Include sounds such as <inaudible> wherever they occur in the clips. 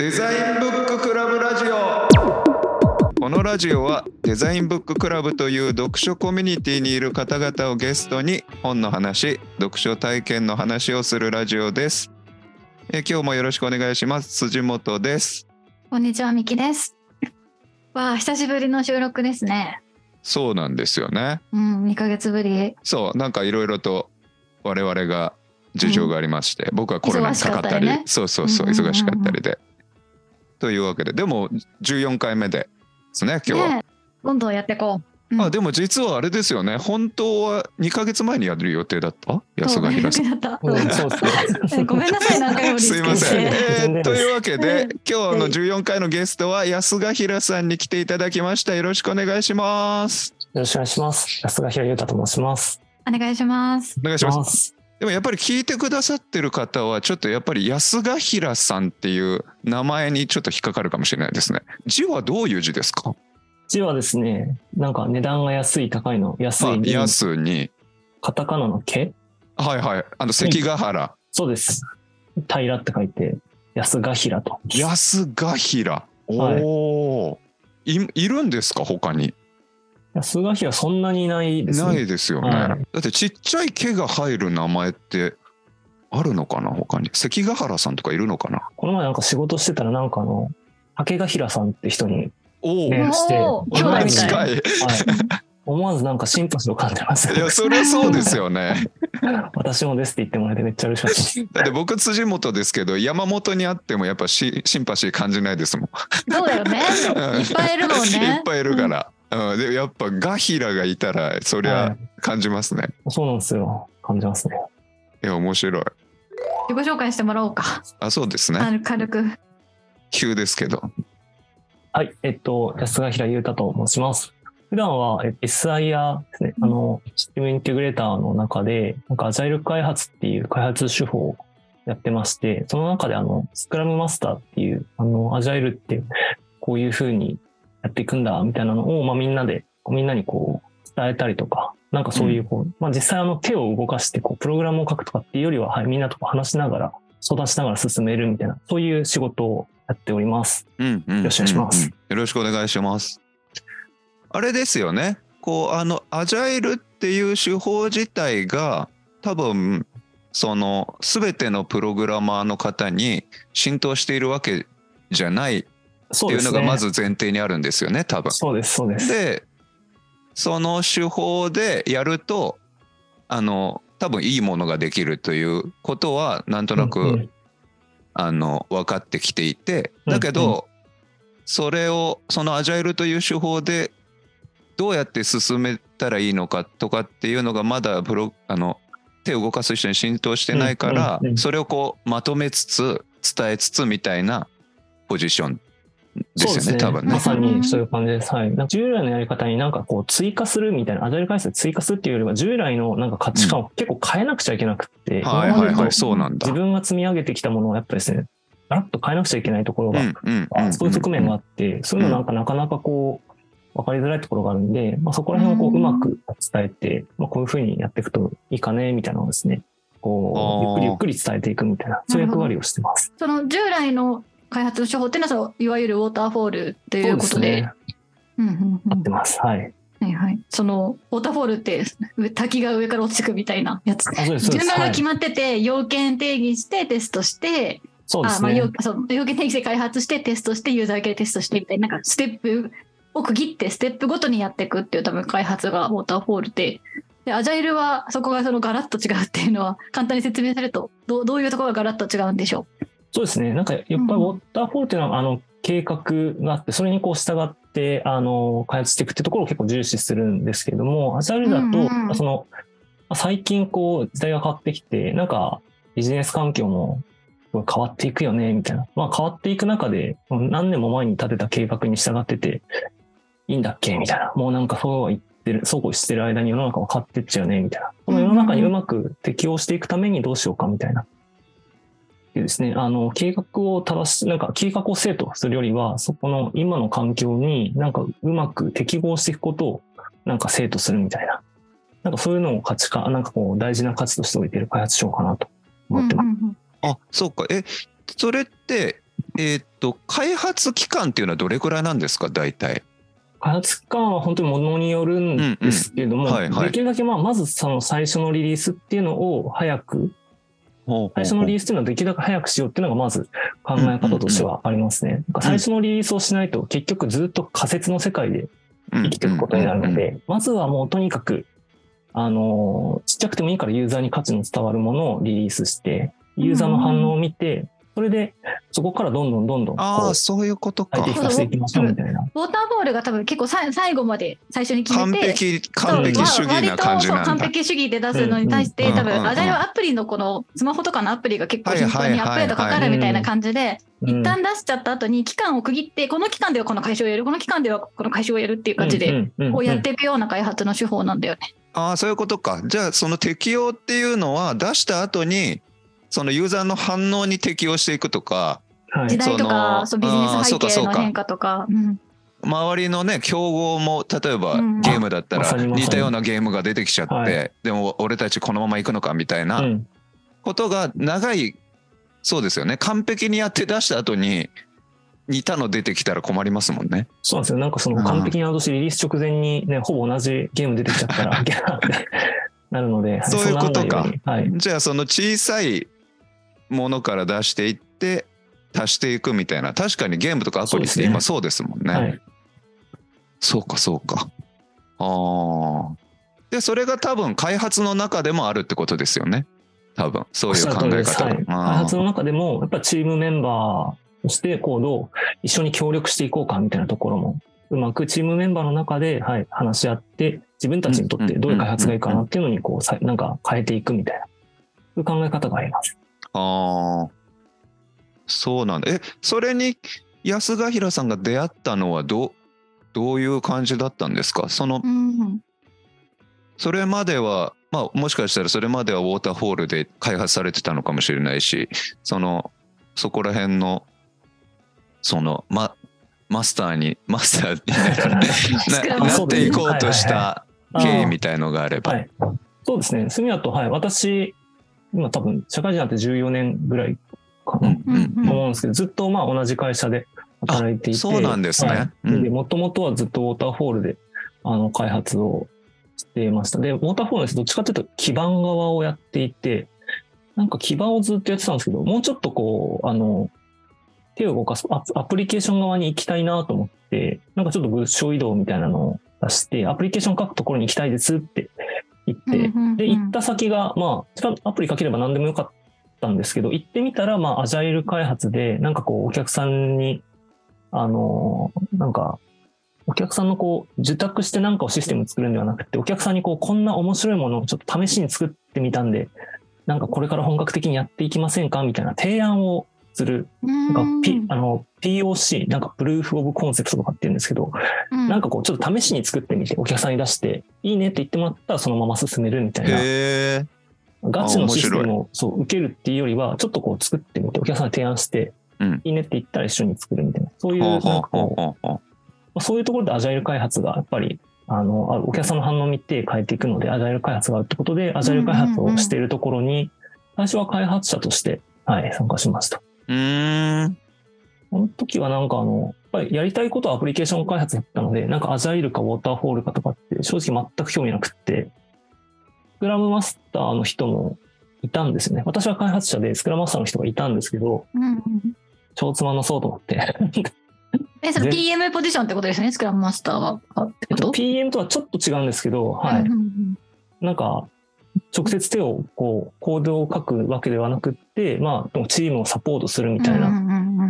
デザインブッククラブラジオ。このラジオはデザインブッククラブという読書コミュニティにいる方々をゲストに本の話読書体験の話をするラジオです。え今日もよろしくお願いします。辻本です。こんにちは、みきです。わあ、久しぶりの収録ですね。そうなんですよね。うん、2ヶ月ぶり。そうなんかいろいろと我々が事情がありまして、僕はコロナにかかったりね。そうそうそううんうんうんうん。忙しかったりで、というわけででも14回目でですね今日は、ねえ今度やってこう。うんあでも実はあれですよね本当は2ヶ月前にやる予定だった？安賀平さん。<laughs> ごめんなさい、何回もすいません。えーというわけでうん今日の14回のゲストは安賀平さんに来ていただきました。よろしくお願いします。よろしくお願いします。安賀平優太と申します。お願いします。お願いします。でもやっぱり聞いてくださってる方はちょっとやっぱり安賀平さんっていう名前にちょっと引っかかるかもしれないですね。字はどういう字ですか？字はですね、なんか値段が安い高いの安あいに、安にカタカナの毛はいはいあの関ヶ原、そうです。平らって書いて、安賀平と。安賀平。おはいお、い。いるんですか他に？安賀平そんなにいないですなね。いですよね。はいだってちっちゃい毛が入る名前ってあるのかな他に？関ヶ原さんとかいるのかな？この前なんか仕事してたらなんかあの、竹ヶ平さんって人に、おお、ねして兄弟みたい近い。はい、思わずなんかシンパシーを感じますいやそりゃそうですよね。<laughs> 私もですって言ってもらえてめっちゃ嬉しかったです。<laughs> だって僕辻本ですけど山本にあってもやっぱシシンパシー感じないですもん。そうだよね。<laughs> いっぱいいるもんね。いっぱいいるから。うん、でやっぱガヒラがいたらそりはゃ感じますね。そうなんですよ。感じますね。いや面白い。自己紹介してもらおうか。あそうですね。あの軽く。急ですけど。はい、えっと、安賀平優太と申します。普段はえ SIR ですね、あの、システムインテグレーターの中で、なんかアジャイル開発っていう開発手法をやってまして、その中であの、スクラムマスターっていう、あの、アジャイルってこういう風にやっていくんだ、みたいなのを、まあみんなで、みんなにこう、伝えたりとか、なんかそういうこう、まあ実際あの手を動かしてこう、プログラムを書くとかっていうよりは、はい、みんなと話しながら、相談しながら進めるみたいな、そういう仕事をやっております。うんうん、よろしくお願いしますよろしくお願いします。あれですよね。こうあのアジャイルっていう手法自体が多分その全てのプログラマーの方に浸透しているわけじゃないって。いうのがまず前提にあるんですよね多分。そうです、そうです。でその手法でやるとあの多分いいものができるということはなんとなく、うんうんあの分かってきていてうんだけど、それをそのアジャイルという手法でどうやって進めたらいいのかとかっていうのがまだプロあの手を動かす人に浸透してないから、うんうんうんそれをこうまとめつつ伝えつつみたいなポジションですよね多分ねま。さにそういう感じです。はい。従来のやり方になんかこう追加するみたいな、アジャイル開発で追加するっていうよりは、従来のなんか価値観を結構変えなくちゃいけなくって、はいはいはい今までとそうなんだ自。分が積み上げてきたものをやっぱりですね、ガラッと変えなくちゃいけないところが、うんうんうんそういう側面があって、そういうのなんかなかなかこう、分かりづらいところがあるんで、まあ、そこら辺をこううんうまく伝えて、まあ、こういうふうにやっていくといいかね、みたいなのをですね、こう、ゆっくりゆっくり伝えていくみたいな、そういう役割をしてます。その従来の開発手法っていうのはそのいわゆるウォーターフォールということで。ね。うんうんうん合ってます。はい。はいはい。そのウォーターフォールって上滝が上から落ちてくみたいなやつ。順番が決まってて、要件定義してテストして、あまあそうですね。要そう要件定義して開発してテストしてユーザー系テストしてみたいななんかステップを区切ってステップごとにやっていくっていう多分開発がウォーターフォールで。でアジャイルはそこがそのガラッと違うっていうのは簡単に説明されるとどうどういうところがガラッと違うんでしょそうですね。なんか、やっぱりウォーターフォールっていうのは、あの、計画があって、それにこう従って、あの、開発していくっていうところを結構重視するんですけども、アジャイルだと、うんうんその、まあ最近こう、時代が変わってきて、なんか、ビジネス環境も変わっていくよね、みたいな。まあ、変わっていく中で、何年も前に立てた計画に従ってて、いいんだっけみたいな。もうなんかそうは言ってる、そうこうしてる間に世の中は変わってっちゃうね、みたいな。この世の中にうまく適応していくためにどうしようか、みたいな。でですね、あの、計画を正し、なんか計画を生徒するよりは、そこの今の環境になんかうまく適合していくことをなんか生徒するみたいな。なんかそういうのを価値化、なんかこう大事な価値として置いている開発書かなとう。思ってます。うんうんうんあそうかえそれってえーっと開発期間っていうのはどれくらいなんですか？大体。開発期間は本当にものによるんですけれども、できるだけまあまずその最初のリリースっていうのを早く、最初のリリースっていうのはできるだけ早くしようっていうのがまず考え方としてはありますね。最初のリリースをしないと結局ずっと仮説の世界で生きていくことになるので、まずはもうとにかく、あの、ちっちゃくてもいいからユーザーに価値の伝わるものをリリースして、ユーザーの反応を見て、それでそこからどんどんどんどんあこうあそういうことかていきましょうみたいな。ウォーターボールが多分結構さ最後まで最初に決完めて。璧完璧主義な感じなんだそう割とそう完。璧主義で出すのに対して、うんうん多分、うんうんアジャイルはアプリのこのスマホとかのアプリが結構頻繁にアップデートかかるみたいな感じで、うん一旦出しちゃった後に期間を区切って、この期間ではこの回収をやる、この期間ではこの回収をやるっていう感じで、こうやっていくような開発の手法なんだよね。ああそういうことか。じゃあその適用っていうのは出した後にそのユーザーの反応に適応していくとかはい。時代とか、そのそうビジネス背そうかそうか。景の変化とか。うん。周りのね競合も例えばうん。ゲームだったら似たようなゲームが出てきちゃって、はい。でも俺たちこのまま行くのかみたいなうん。ことが長いそうですよね。完璧にやって出した後に似たの出てきたら困りますもんね。そうなんですよ。なんかその完璧にアウトしてリリース直前にね、ほぼ同じゲーム出てきちゃったら、<laughs> なるので、はいそういうことか。はい。じゃあその小さいものから出していって足していくみたいな確かにゲームとかアプリって今そうですもんね。はい。そうかそうか。ああ。でそれが多分開発の中でもあるってことですよね。多分そういう考え方が。はい、開あ発の中でも、やっぱチームメンバーとして、こう、どう一緒に協力していこうかみたいなところも、うまくチームメンバーの中で、はい、話し合って、自分たちにとってどういう開発がいいかなっていうのに、こう、さなんか変えていくみたいな、そういう考え方があります。あーそうなんだ。えそれに安ヶ平さんが出会ったのはどうどういう感じだったんですか？そのうんそれまでは、まあ、もしかしたらそれまではウォーターフォールで開発されてたのかもしれないしそのそこら辺のそのママスターにマスターにな <laughs> なっていこうとしはた経緯みたいのがあれば。はい。そうですね。スミヤと、はい、私、今多分、社会人になって14年ぐらいかな、うんうんうん。思うんですけど、ずっとまあ同じ会社で働いていて。そうなんですね。もともとはずっとウォーターフォールで、あの、開発をしていました。で、ウォーターフォールですどっちかというと基盤側をやっていて、なんか基盤をずっとやってたんですけど、もうちょっとこう、あの、手を動かすアアプリケーション側に行きたいなと思って、なんかちょっと物証移動みたいなのを出して、アプリケーション書くところに行きたいですって言って、で、行った先が、まあ、アプリ書ければ何でもよかったんですけど、行ってみたら、まあ、アジャイル開発で、なんかこう、お客さんに、あの、なんか、お客さんのこう、受託してなんかをシステム作るんではなくて、お客さんにこう、こんな面白いものをちょっと試しに作ってみたんで、なんかこれから本格的にやっていきませんかみたいな提案をする、なんか、P、あの、POC、なんか、プルーフオブコンセプトとかって言うんですけど、うんなんかこう、ちょっと試しに作ってみて、お客さんに出して、いいねって言ってもらったらそのまま進めるみたいな。へえ。ガチのシステムをそう受けるっていうよりは、ちょっとこう作ってみて、お客さんに提案して、うんいいねって言ったら一緒に作るみたいな。そういう、まあそういうところでアジャイル開発がやっぱり、あの、あお客さんの反応を見て変えていくので、アジャイル開発があるってことで、アジャイル開発をしているところに、最初は開発者として、はい、参加しました。うーん。この時はなんかあの、やっぱりやりたいことはアプリケーション開発だったので、なんかアジャイルかウォーターフォールかとかって正直全く興味なくって、スクラムマスターの人もいたんですよね。私は開発者でスクラムマスターの人がいたんですけど、うんうん超つまんなそうと思って。<laughs> え、それで PM ポジションってことですね、スクラムマスターは。あっと？PM とはちょっと違うんですけど、はい。うんうんなんか、直接手をこう、コードを書くわけではなくって、まあ、チームをサポートするみたいな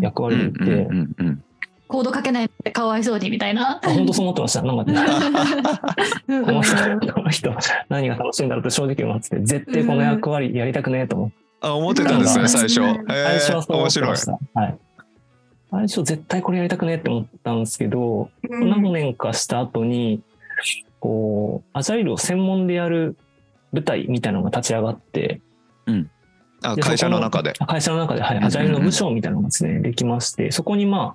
役割でいて、うんうんうんコードかけないってかわいそうにみたいな。あ本当そう思ってました。なんか、うんこの人、この人、何が楽しいんだろうって正直思ってて、絶対この役割やりたくねえと思って、あ、思ってたんですね、最初。最初はそう思面白いってまし。た。はい。最初絶対これやりたくねえって思ったんですけど、うん何年かした後に、こう、アジャイルを専門でやる部隊みたいなのが立ち上がって、あ、で会社の中で。あ会社の中で、はい、うんアジャイルの部署みたいなのがですね、できまして、そこにま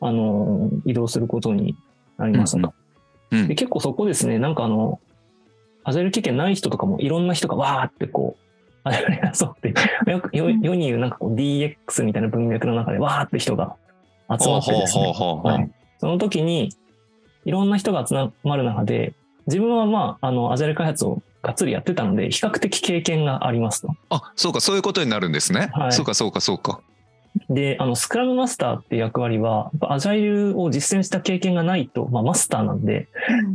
あ、あの、移動することになりましたと。うんで、結構そこですね、なんかあの、アジャイル経験ない人とかもいろんな人がわーってこう、アジャイル開発をって、<laughs> よく世世に言うなんかこう DX みたいな文脈の中でわーって人が集まってですね。はい、その時に、いろんな人が集まる中で、自分はまあ、あの、アジャイル開発をがっつりやってたので、比較的経験がありますと。あそうかそういうことになるんですね、はい。そうかそうかそうか。で、あの、スクラムマスターっていう役割は、アジャイルを実践した経験がないと、まあ、マスターなんで、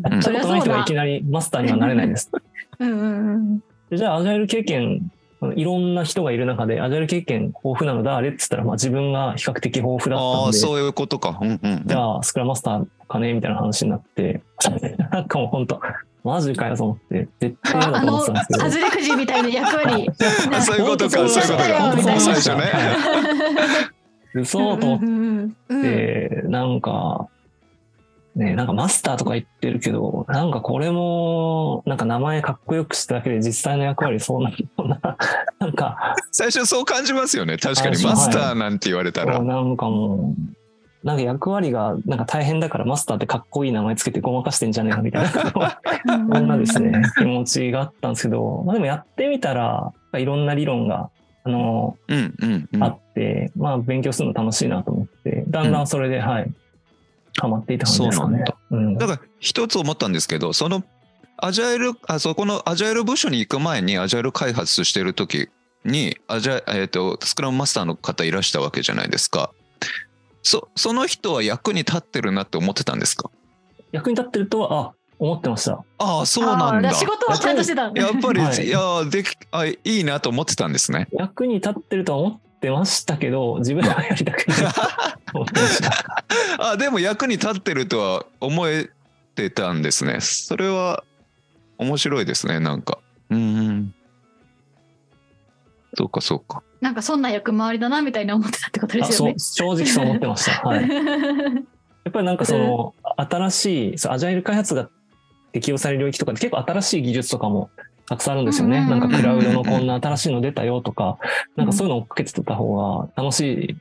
うん。やったことない人がいきななりマスターにはなれないです。<laughs> うんうんうん。でじゃあ、アジャイル経験、いろんな人がいる中で、アジャイル経験豊富なの誰って言ったら、まあ、自分が比較的豊富だったあので、あそういうことか。うんうんじゃあ、スクラムマスターかねみたいな話になって、<laughs> なんかもう本当、マジかよと思って、絶対嫌だと思ってたんですけど。外れくじみたいな役割。<laughs> あそういうことかそういうことか。本当そう最初ね。嘘と思っうんうんて、なんか、ね、なんかマスターとか言ってるけど、なんかこれも、なんか名前かっこよくしただけで実際の役割そうなのな、なんか、最初そう感じますよね。確かにマスターなんて言われたら、こうなんかもう、なんか役割がなんか大変だからマスターってかっこいい名前つけてごまかしてんじゃねえかみたいな、そん。なですね、気持ちがあったんですけど、まあでもやってみたら、いろんな理論が、あの、うんうんうん。あって、まあ勉強するの楽しいなと思って、だんだんそれで、はい、ハマっていた感じですかね。うんだ。から一つ思ったんですけどそのアジャイルあそこのアジャイル部署に行く前にアジャイル開発してる時にアジャイ、えー、とスクラムマスターの方いらしたわけじゃないですかそその人は役に立ってるなって思ってたんですか？役に立ってるとは、あ、思ってました。ああそうなんだ。仕事はちゃんとしてた。やっぱり、はい。い、やできあいいなと思ってたんですね。役に立ってるとは思ってましたけど、自分はやりたくないと思ってました。<laughs> あでも役に立ってるとは思えてたんですね。それは面白いですねなんか。うんそうかそうかなんかそんな役回りだなみたいな思ってたってことであそうすよね。正直そう思ってました。<laughs> はい。やっぱりなんかその新しいそうアジャイル開発が適用される領域とかで結構新しい技術とかもたくさんあるんですよね。なんかクラウドのこんな新しいの出たよとか、なんかそういうのを追っかけてた方が楽し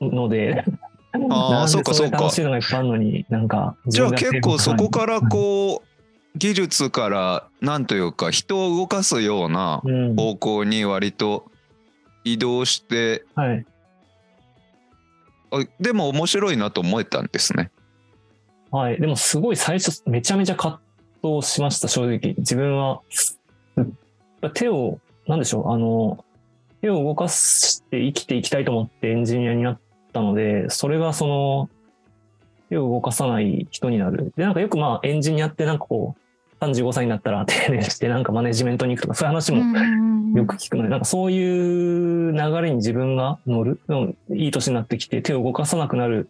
いので、あーなんでそうかそうか楽しいのがいっぱいあるのに、なんかじゃあ結構そこからはいこう技術からなんというか人を動かすようなうん、方向に割と移動してはい。あでも面白いなと思えたんですね。はい。でもすごい最初めちゃめちゃ葛藤しました、正直。自分は。うん手を、なんでしょう、あの、手を動かして生きていきたいと思ってエンジニアになったので、それがその、手を動かさない人になる。で、なんかよくまあエンジニアってなんかこう、35歳になったら定年してなんかマネジメントに行くとか、そういう話もよく聞くので、なんかそういう流れに自分が乗る、うんいい年になってきて手を動かさなくなる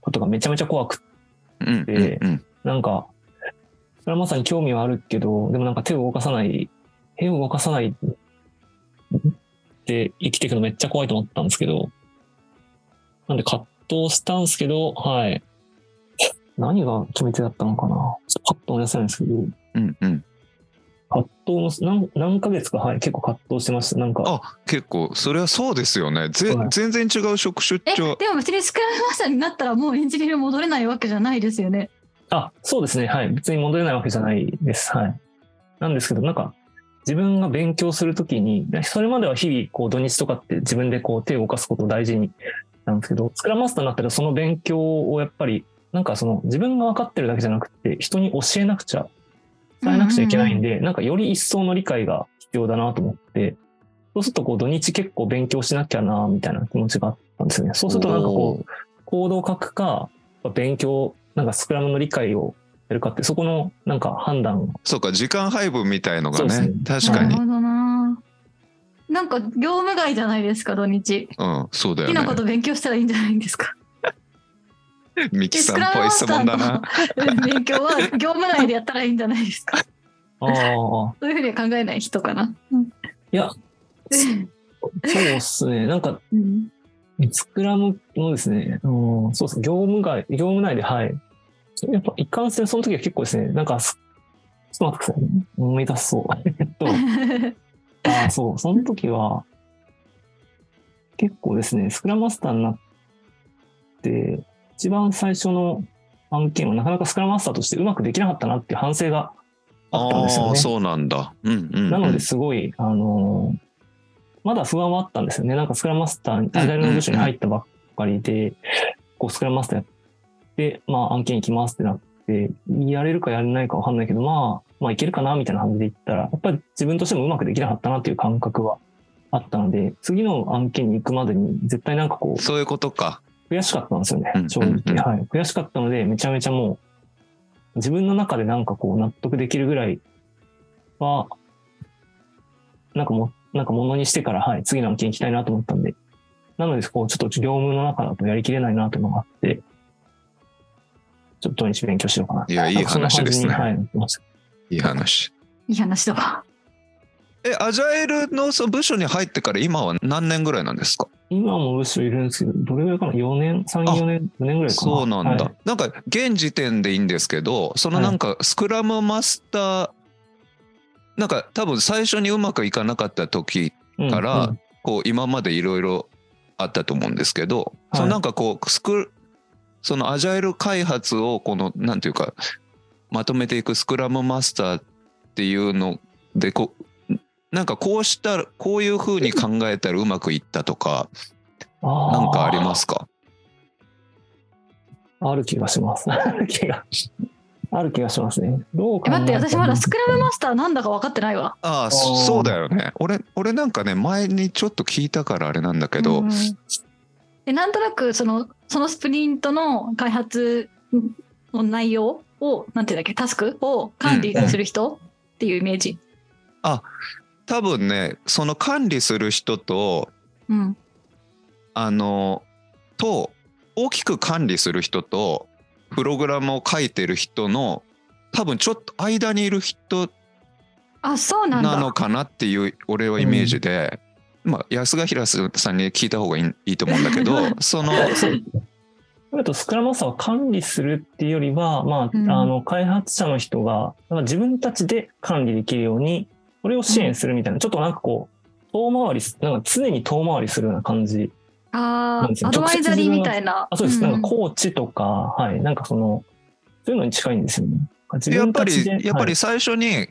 ことがめちゃめちゃ怖くうんうんでうん。なんか、それはまさに興味はあるけど、でもなんか手を動かさない、手を動かさないって生きていくのめっちゃ怖いと思ったんですけど、なんで葛藤したんですけど、はい。何が決め手だったのかな。ちょっとパッと思い出せないんですけど、うんうん葛藤の何何ヶ月か、はい、結構葛藤してました。なんか、あ結構それはそうですよねぜはい全然違う職種え、長でも別にスクラムマスターになったらもうエンジニアに戻れないわけじゃないですよね。あ、そうですね。はい。別に戻れないわけじゃないです。はい。なんですけど、なんか、自分が勉強するときに、それまでは日々、こう、土日とかって自分でこう、手を動かすことを大事になんですけど、スクラムマスターになったらその勉強をやっぱり、なんかその、自分が分かってるだけじゃなくて、人に教えなくちゃ、伝えなくちゃいけないんで、なんかより一層の理解が必要だなと思って、そうするとこう、土日結構勉強しなきゃな、みたいな気持ちがあったんですよね。そうするとなんかこう、コードを書くか、勉強、なんかスクラムの理解をやるかって、そこのなんか判断そうか時間配分みたいのがねね確かになるほどな。なんか業務外じゃないですか土日。うんそうだよね好きなこと勉強したらいいんじゃないんですか。ミキさんっぽい質問だな勉強は <laughs> 業務内でやったらいいんじゃないですか。ああ、そういうふうには考えない人かな。うんいや、そうっすね。なんか、うんスクラムのですね、うん、そうですね、業務外、業務内で、はい。やっぱ一貫性、その時は結構ですね、なんかす、ちょっと待ってくださいね。思い出そう。え <laughs> っと、<laughs> ああ、そう、その時は、結構ですね、スクラムマスターになって、一番最初の案件はなかなかスクラムマスターとしてうまくできなかったなっていう反省があったんですよね。そうなんだ。うんうん、うん。なのですごい、あのーまだ不安はあったんですよね。なんかスクラムマスターに、アジャイルの部署に入ったばっかりで、こうスクラムマスターやって、まあ案件行きますってなって、やれるかやれないかわかんないけど、まあ、まあいけるかなみたいな感じで言ったら、やっぱり自分としてもうまくできなかったなっていう感覚はあったので、次の案件に行くまでに絶対なんかこう、そういうことか。悔しかったんですよねうん、正直。はい。悔しかったので、めちゃめちゃもう、自分の中でなんかこう納得できるぐらいは、なんかも、なんかものにしてから、はい、次の案件行きたいなと思ったんで、なので、こう、ちょっと業務の中だとやりきれないなというのがあって、ちょっと土日勉強しようかな。いやいい話ですねはい、いい話。いい話だわ。え、アジャイルのその部署に入ってから今は何年ぐらいなんですか？今もいるんですけど、どれぐらいかな ?4 年、3、4年、4年ぐらいかな？そうなんだ。はいなんか現時点でいいんですけど、そのなんかスクラムマスター、なんか多分最初にうまくいかなかった時うんからうんこう今までいろいろあったと思うんですけど、はいそのなんかこうスクそのアジャイル開発をこのなんていうかまとめていくスクラムマスターっていうのでこうなんかこうしたらこういうふうに考えたらうまくいったとかなんかありますか？ある気がします。ある気が。ある気がしますね。どう考え待って、私まだスククラムマスターなんだか分かってないわ。ああーそうだよね俺俺なんかね前にちょっと聞いたからあれなんだけど、うんでなんとなくそのそのスプリントの開発の内容をなんていうんだっけタスクを管理する人っていうイメージ。多分ねその管理する人とうん。あのと大きく管理する人とプログラムを書いてる人の多分ちょっと間にいる人あそうな。なのかなっていう俺はイメージで、まあ安賀平さんに聞いた方がいいいいと思うんだけど <laughs> そのとスクラムマスターを管理するっていうよりは、まあ、うんあの、開発者の人が、自分たちで管理できるように、それを支援するみたいな、ちょっとなんかこう、遠回りす、なんか常に遠回りするような感じ。あなんですよあアドバイザリーみたいな。あ、そうです。んなんかコーチとか、はい。なんかその、そういうのに近いんですよね。自やっぱりやっぱはいり最初に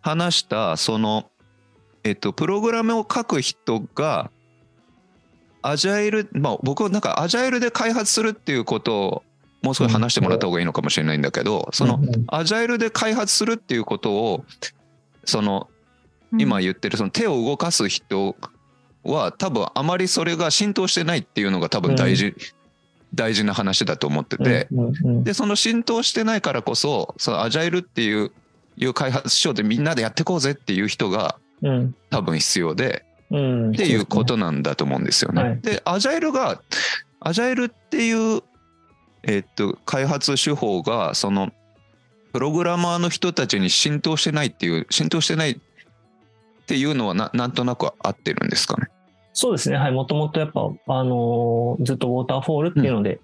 話したそのえっとプログラムを書く人がアジャイルまあ僕はなんかアジャイルで開発するっていうことをもう少し話してもらった方がいいのかもしれないんだけどそのアジャイルで開発するっていうことをその今言ってるその手を動かす人は多分あまりそれが浸透してないっていうのが多分大事、大事な話だと思ってて、うんうんうん。でその浸透してないからこそそのアジャイルっていういう開発書でみんなでやっていこうぜっていう人がうん。多分必要でうん。っていうことなんだと思うんですよね。はいでアジャイルがアジャイルっていう、えっと開発手法がそのプログラマーの人たちに浸透してないっていう浸透してないっていうのはななんとなく合ってるんですかね？そうですね。はい。もともとやっぱ、あのーずっとウォーターフォールっていうので、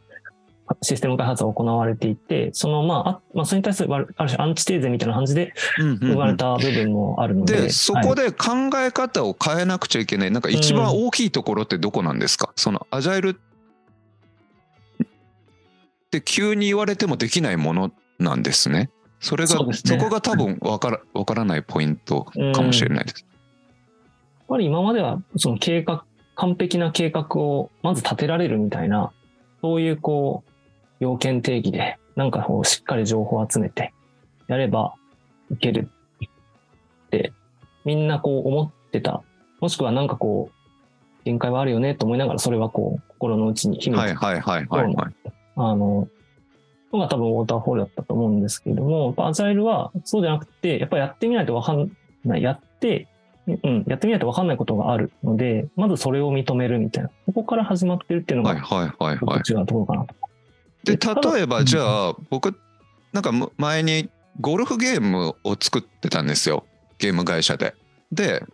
システム開発が行われていて、その、まあ、あまあ、それに対する、ある種アンチテーゼみたいな感じで生まれた部分もあるので。でそこで考え方を変えなくちゃいけないなんか一番大きいところってどこなんですか、そのアジャイルって急に言われてもできないものなんですね。それがそ,、ねこが多分わからわからないポイントかもしれないです。やっぱり今までは、その計画、完璧な計画をまず立てられるみたいな、そういうこう、要件定義で、なんかこう、しっかり情報を集めて、やればいけるって、みんなこう思ってた。もしくはなんかこう、限界はあるよねと思いながら、それはこう、心の内に秘めてはいはいはいはいはい。あの、のが多分ウォーターフォールだったと思うんですけれども、アジャイルはそうじゃなくて、やっぱやってみないとわかんない。やって、うん、やってみないとわかんないことがあるので、まずそれを認めるみたいな。ここから始まってるっていうのが、はいはいはい違うところかなと。で例えばじゃあ僕なんかむ前にゴルフゲームを作ってたんですよゲーム会社で。で、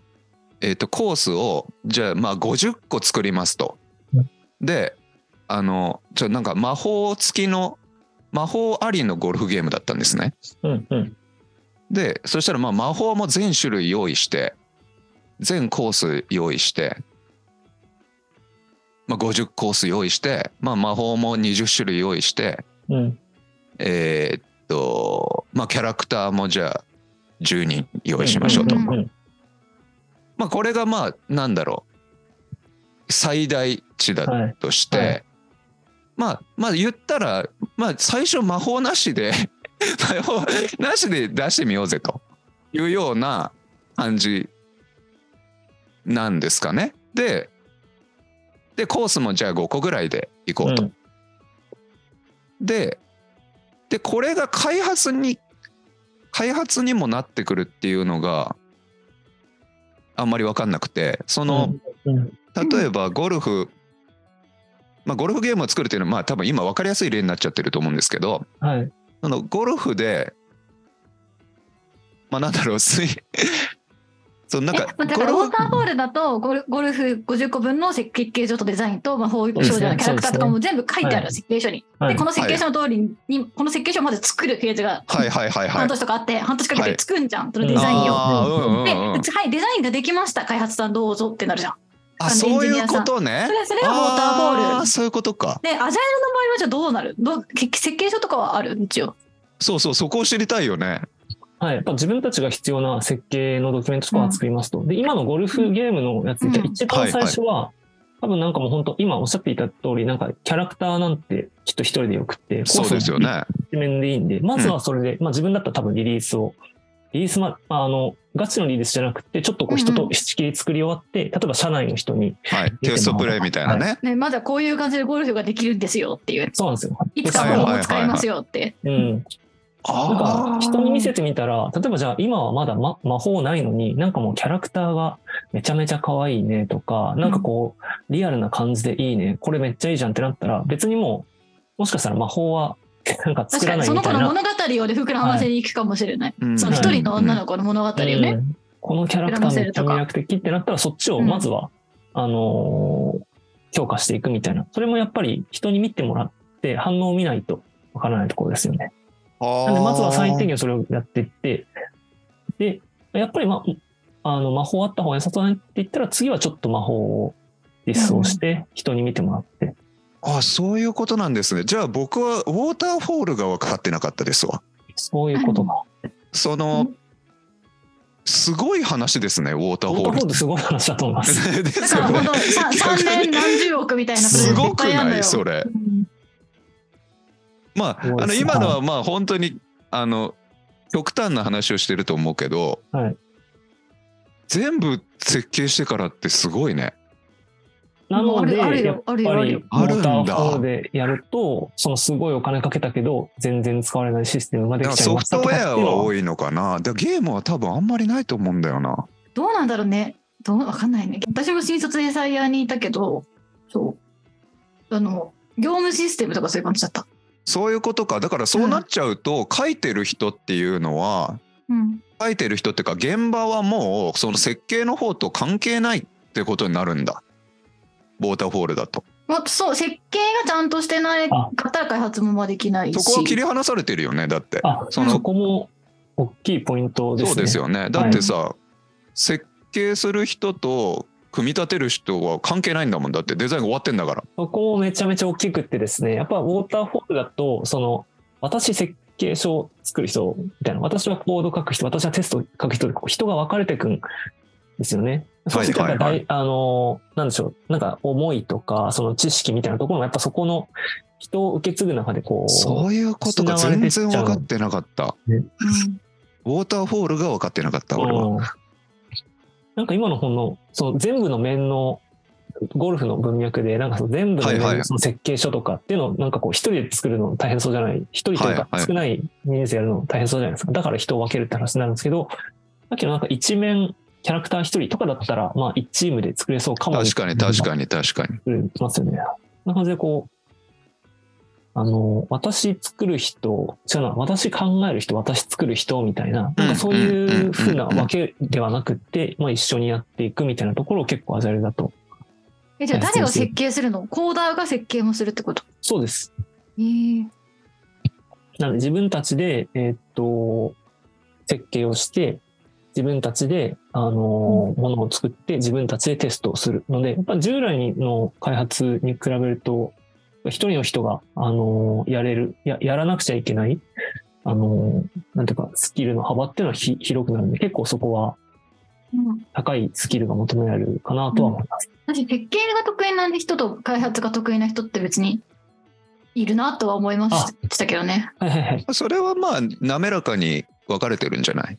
えー、とコースをじゃあまあ50個作りますとうん。であのちょなんか魔法付きの魔法ありのゴルフゲームだったんですね。うん、うん。でそしたらまあ魔法も全種類用意して全コース用意して、まあ、50コース用意して、まあ、魔法も20種類用意してうん。えーっとまあキャラクターもじゃあ10人用意しましょうと。まあこれがまあなんだろう最大値だはい。として、はいまあまあ言ったらまあ最初魔法なしで <laughs> 魔法なしで出してみようぜというような感じなんですかね。ででコースもじゃあ5個ぐらいでいこうと。うんででこれが開発に開発にもなってくるっていうのがあんまり分かんなくてその、うん例えばゴルフ、まあ、ゴルフゲームを作るっていうのはまあ多分今分かりやすい例になっちゃってると思うんですけどはい。そのゴルフでまあなんだろうスイ <laughs> そうなんかえだからウォゴルフーターボールだとゴルゴルフ50個分の設計書とデザインと魔法少女のキャラクターとかも全部書いてある設計書に。はい。でこの設計書の通りにこの設計書をまず作るフェーズがはい。はい。はい。はい。半年とかあって半年かけて作んじゃんそのデザインを。あーうんうんで、はい、デザインができました。開発さんどうぞってなるじゃん。あそういうことね。それそれがウォーターボール。あそういうことか。で、アジャイルの場合はじゃあどうなる？ど設計書とかはある？一応。そうそうそこを知りたいよね。はい。やっぱ自分たちが必要な設計のドキュメントとかは作りますと。で、今のゴルフゲームのやつで、うん。一番最初は、多分なんかもう本当、今おっしゃっていた通り、なんかキャラクターなんてきっと一人でよくって、そうですよね。一面でいいんで、まずはそれで、まあ自分だったら多分リリースを、リリースま、まああの、ガチのリリースじゃなくて、ちょっとこう人と仕切り作り終わって、例えば社内の人に、はいテストプレイみたいなね、ね、まずはこういう感じでゴルフができるんですよっていう。そうなんですよ。いつかはいはいはいもう使えますよって。うん。なんあか人に見せてみたら、例えばじゃあ今はまだ、ま、魔法ないのに、なんかもうキャラクターがめちゃめちゃ可愛いねとか、なんかこう、リアルな感じでいいね、これめっちゃいいじゃんってなったら、別にもう、もしかしたら魔法はなんか作確からにその子のないみたいな。物語をで膨らませに行くかもしれない。うん。その一人の女の子の物語をね。うん。このキャラクターめっちゃ魅力的ってなったら、そっちをまずは、あのー評価していくみたいな。それもやっぱり人に見てもらって反応を見ないとわからないところですよね。なん。で、まずは最低限それをやっていって、で、やっぱり、ま、あの、魔法あった方が良さそうだねって言ったら、次はちょっと魔法を実装して、人に見てもらって。あそういうことなんですね。じゃあ僕はウォーターフォールが分かってなかったですわ。そういうことが。そのすごい話ですねウォーターオートフォールフォールすごい話だと思います。<laughs> でだすよね。から本当さ <laughs> 3年何十億みたいなすごくないそれ。うん。まああの今のはまあ本当にあの極端な話をしてると思うけど、はい。全部設計してからってすごいねなので、あるやっぱよあるよあるり、よウォーターあるんだフォールでやると、そのすごいお金かけたけど、全然使われないシステムができちゃいましたソフトウェアは多いのかなでゲームは多分あんまりないと思うんだよなどうなんだろうね。どうわかんないね。私も新卒でサイヤーにいたけど、そう。あの、業務システムとかそういう感じだった。そういうことかだからそうなっちゃうと、書いてる人っていうのはうん。書いてる人っていうか現場はもうその設計の方と関係ないってことになるんだウォーターフォールだと。まあ、そう、設計がちゃんとしてないかったら開発もまあできないし。そこは切り離されてるよねだって。あ、そのそこも大きいポイントですね。そうですよね。だってさ、設計する人と組み立てる人は関係ないんだもん。だってデザインが終わってんだから。そこもめちゃめちゃ大きくってですね、やっぱウォーターフォールだと、その、私設計書を作る人みたいな、私はコード書く人、私はテスト書く人で、こう人が分かれていくんですよね。そはいはい。あの、なんでしょう、なんか思いとか、その知識みたいなところもやっぱそこの人を受け継ぐ中でこう、そういうことか。失われてっちゃう全然分かってなかった。うん。ウォーターフォールが分かってなかった俺は。うん。なんか今の本の、その全部の面のゴルフの文脈で、なんかその全部の面のその設計書とかっていうのを、なんかこう一人で作るの大変そうじゃない、一人というか少ない人数やるの大変そうじゃないですか。だから人を分けるって話になるんですけど、さっきのなんか一面キャラクター一人とかだったら、まあ一チームで作れそうかも。確かに確かに確かに作れますよね。な感じでこう、あの、私作る人、違うな、私考える人、私作る人みたいな、なんかそういう風な分けではなくって、まあ一緒にやっていくみたいなところを結構アジャイルだと。え、じゃあ誰が設計するの？コーダーが設計もするってこと？そうです。えー、なので自分たちで、えーっと、設計をして、自分たちで、あの、ものを作って、自分たちでテストをするので、やっぱ従来の開発に比べると、一人の人が、あの、やれる、や、やらなくちゃいけない、あの、なんていうか、スキルの幅っていうのはひ広くなるんで、結構そこはうん高いスキルが求められるかなとは思います。私設計が得意な人と開発が得意な人って別にいるなとは思いましたけどね。はいはいはい。それはまあ滑らかに分かれてるんじゃない？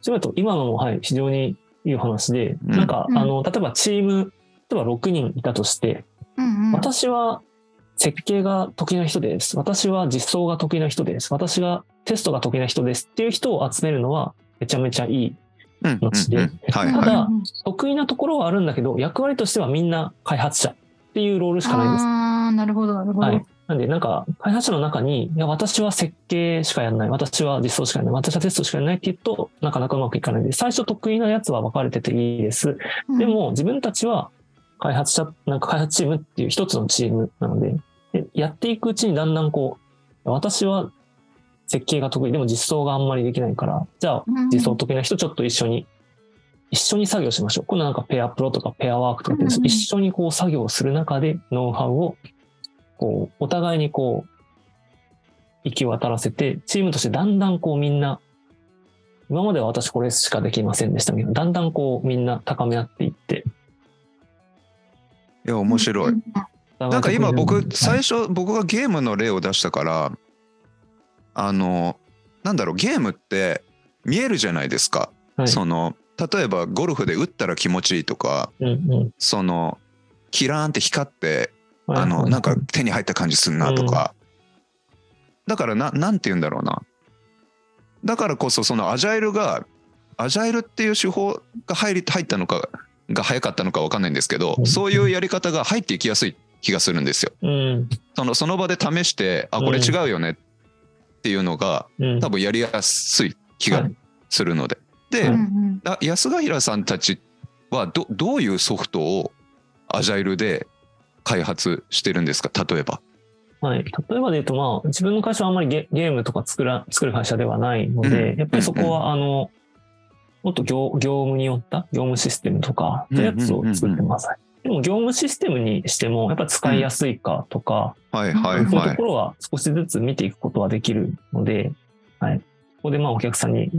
それだと今のも、はい、非常にいい話で、うんなんか、うんあの、例えばチーム、例えば6人いたとして、うんうん、私は設計が得意な人です。私は実装が得意な人です。私がテストが得意な人ですっていう人を集めるのはめちゃめちゃいい。うんうん後でただは得意なところはあるんだけど、役割としてはみんな開発者っていうロールしかないんです。ああ、なるほど、なるほど。はい。なんで、なんか、開発者の中に、いや、私は設計しかやらない。私は実装しかやらない。私はテストしかやらないって言うと、なかなかうまくいかないんで、最初得意なやつは分かれてていいです。うんで、も、自分たちは開発者、なんか開発チームっていう一つのチームなので、でやっていくうちにだんだんこう、私は設計が得意、でも実装があんまりできないから、じゃあうん実装得意な人ちょっと一緒に、一緒に作業しましょう。今度なんかペアプロとかペアワークとかって一緒にこう作業をする中でノウハウを、こう、お互いにこう、行き渡らせて、チームとしてだんだんこうみんな、今までは私これしかできませんでしたけど、だんだんこうみんな高め合っていって、いや面白い。うんなんか今僕最初、初僕がゲームの例を出したからあのなんだろうゲームって見えるじゃないですか、はい。その例えばゴルフで打ったら気持ちいいとかうんうん。そのキラーンって光ってはいあのなんか手に入った感じするなとか、だからななんて言うんだろうな。だからこそそのアジャイルがアジャイルっていう手法が入り入ったのかが早かったのか分かんないんですけど、うん。そういうやり方が入っていきやすい気がするんですよ。うん。そのその場で試してあこれ違うよねっていうのがうん。多分やりやすい気がはいするので。で、安ヶ平さんたちはどどういうソフトをアジャイルで開発してるんですか？例えば。はい。例えばで言うと、まあ、自分の会社はあんまりゲゲームとか作ら、作る会社ではないので、うんやっぱりそこは、あの、もっと業業務によった業務システムとか、ってやつを作ってます。でも、業務システムにしても、やっぱり使いやすいかとか、はいはいそういうはい。ところは少しずつ見ていくことはできるので、はい。ここでまあお客さんに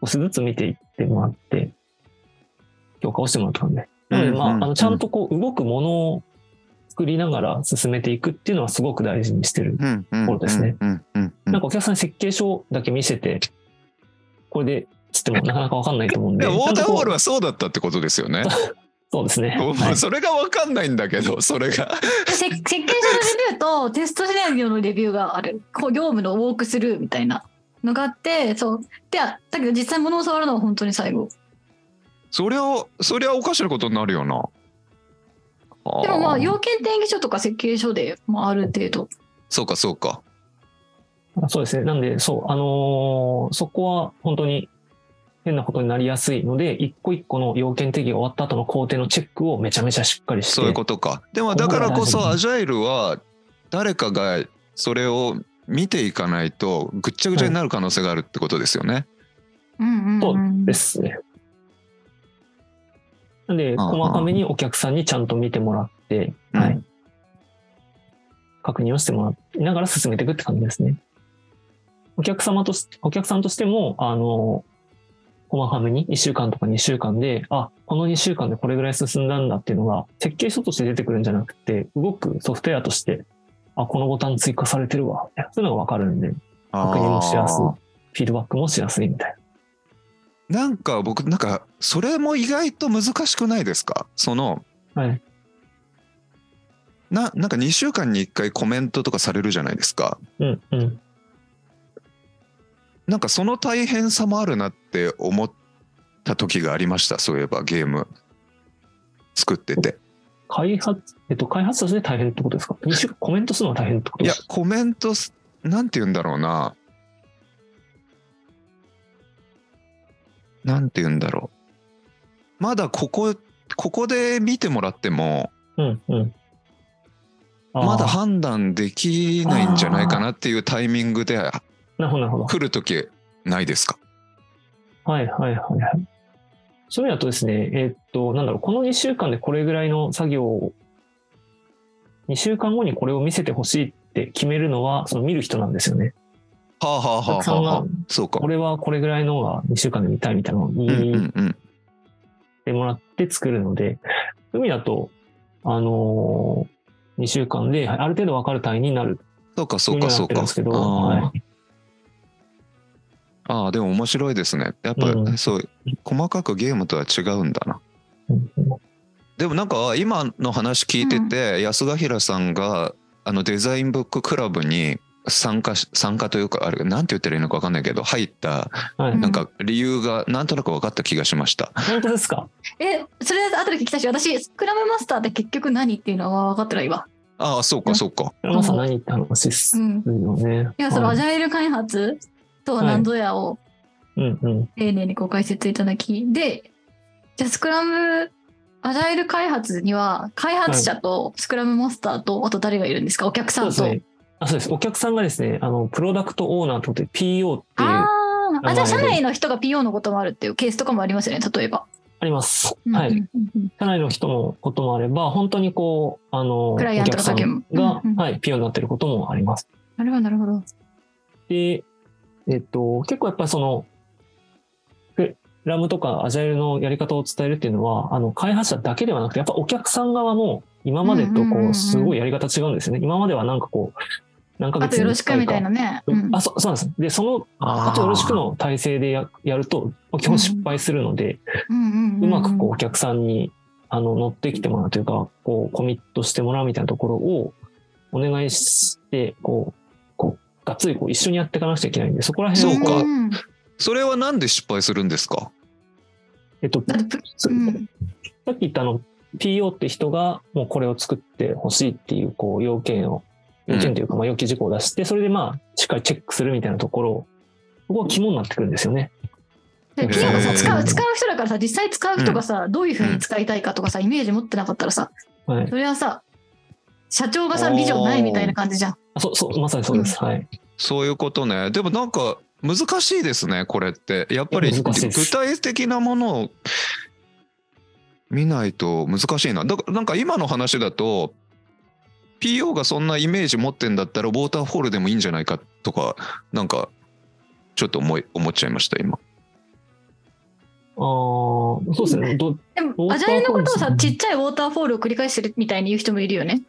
少しずつ見ていってもらって、評価をしてもらうとかね。なのでまあ、うんうんあの、ちゃんとこう動くものを作りながら進めていくっていうのはすごく大事にしてる。うんうんそうですねうんうんうんなんかお客さんに設計書だけ見せて、これでつってもなかなかわかんないと思うんで。ウォーターフォールははそうだったってことですよね。<laughs> そうですね。それが分かんないんだけどそれが。せ設計書のレビューとテストシナリオのレビューがある。こう業務のウォークスルーみたいなのがあって、そう。で、だけど実際物を触るのは本当に最後。そりゃそりゃおかしなことになるよな。でもまあ、ー要件定義書とか設計書で、まあ、ある程度。そうかそうか。そうですね。なんで、そう、あのーそこは本当に変なことになりやすいので、一個一個の要件定義が終わった後の工程のチェックをめちゃめちゃしっかりして。そういうことか。でもだからこそアジャイルは誰かがそれを見ていかないとぐっちゃぐちゃになる可能性があるってことですよね。うんうん、そううん。ですね。なんで、細かめにお客さんにちゃんと見てもらって、うんはい。確認をしてもらいながら進めていくって感じですね。お客様とし、お客さんとしても、あの、細かめに1週間とか2週間で、あ、この2週間でこれぐらい進んだんだっていうのが、設計書として出てくるんじゃなくて、動くソフトウェアとして、あ、このボタン追加されてるわ、そういうのがわかるんで、確認もしやすい。フィードバックもしやすいみたいなんか僕なんかそれも意外と難しくないですか？そのな。はい。ななんか2週間に1回コメントとかされるじゃないですか。うん、うん。なんかその大変さもあるなって思った時がありましたそういえばゲーム作ってて。開発、えっと、開発として大変ってことですか？二週コメントするのは大変ってことですか？いやコメントすなんて言うんだろうななんて言うんだろうまだここここで見てもらってもうん、うん。まだ判断できないんじゃないかなっていうタイミングでなるほど、なるほど。来る時ないですか？はい、はい、はい。はいそういうのだとですね、えっと、なんだろう、この2週間でこれぐらいの作業を、2週間後にこれを見せてほしいって決めるのは、その見る人なんですよね。はあはあはあ。そうかこ。れはこれぐらいのが2週間で見たいみたいなのを言うんういんうん。てもらって作るので、海だと、あのー、2週間ではいある程度分かる単位になるそうか、そうか、そうかですけ。ど、はいああ、でも面白いですね。やっぱ、うんそう、細かくゲームとは違うんだな。うんでもなんか今の話聞いてて、安ヶ平さんがあのデザインブッククラブに参加し参加というかあれなんて言ったらいいのか分かんないけど入ったはい。なんか理由がなんとなく分かった気がしました。本当ですか？え、それ後で聞きたいし、私、スクラムマスターって結局何っていうのは分かってないわ。ああそうかそうか。まさ何って話ですうん。いや、そのはいアジャイル開発とは何ぞやを。丁寧にご解説いただき、で、じゃあスクラム、アジャイル開発には、開発者とスクラムマスターと、あと誰がいるんですか？お客さんと。そうですね。あそうです。お客さんがですね、あの、プロダクトオーナーとって PO っていう、あじゃあ社内の人が PO のこともあるっていうケースとかもありますよね、例えば。ります。うんはい。うんうん社内の人のこともあれば、本当にこう、あの、クライアントもが、うんうんはい、PO になってることもあります。なるほど、なるほど。で、えっと、結構やっぱりその、フラムとかアジャイルのやり方を伝えるっていうのは、あの、開発者だけではなくて、やっぱお客さん側も今までとこうすごいやり方違うんですよね。今まではなんかこう、何ヶあとよろしくみたいなね。うん。あ、そうそうなんです。で、その、あとよろしくの体制でややると、基本失敗するので、うまくこうお客さんにあの乗ってきてもらうというか、こうコミットしてもらうみたいなところをお願いして、こう、こうがっつりこう一緒にやっていかなくちゃいけないんで、そこら辺そうかそれはなんで失敗するんですか？えっと、う。ん。さっき言ったあの、PO って人がもうこれを作ってほしいっていうこう要件を、要件というかまあ要件事項を出して、それでまあしっかりチェックするみたいなところ、ここが肝になってくるんですよね。で PO がさ使う使う人だからさ実際使う人がさ、どういうふうに使いたいかとかさイメージ持ってなかったらさはい。それはさ社長がさビジョンないみたいな感じじゃん。あそう、そう、まさにそうです。はい。そういうことね。でもなんか難しいですねこれって。やっぱり具体的なものを見ないと難しいな。だからなんか今の話だと PO がそんなイメージ持ってんだったらウォーターフォールでもいいんじゃないかとかなんかちょっと思い思っちゃいました今。ああ、そうですね。どでもアジャイルのことをさちっちゃいウォーターフォールを繰り返してるみたいに言う人もいるよね。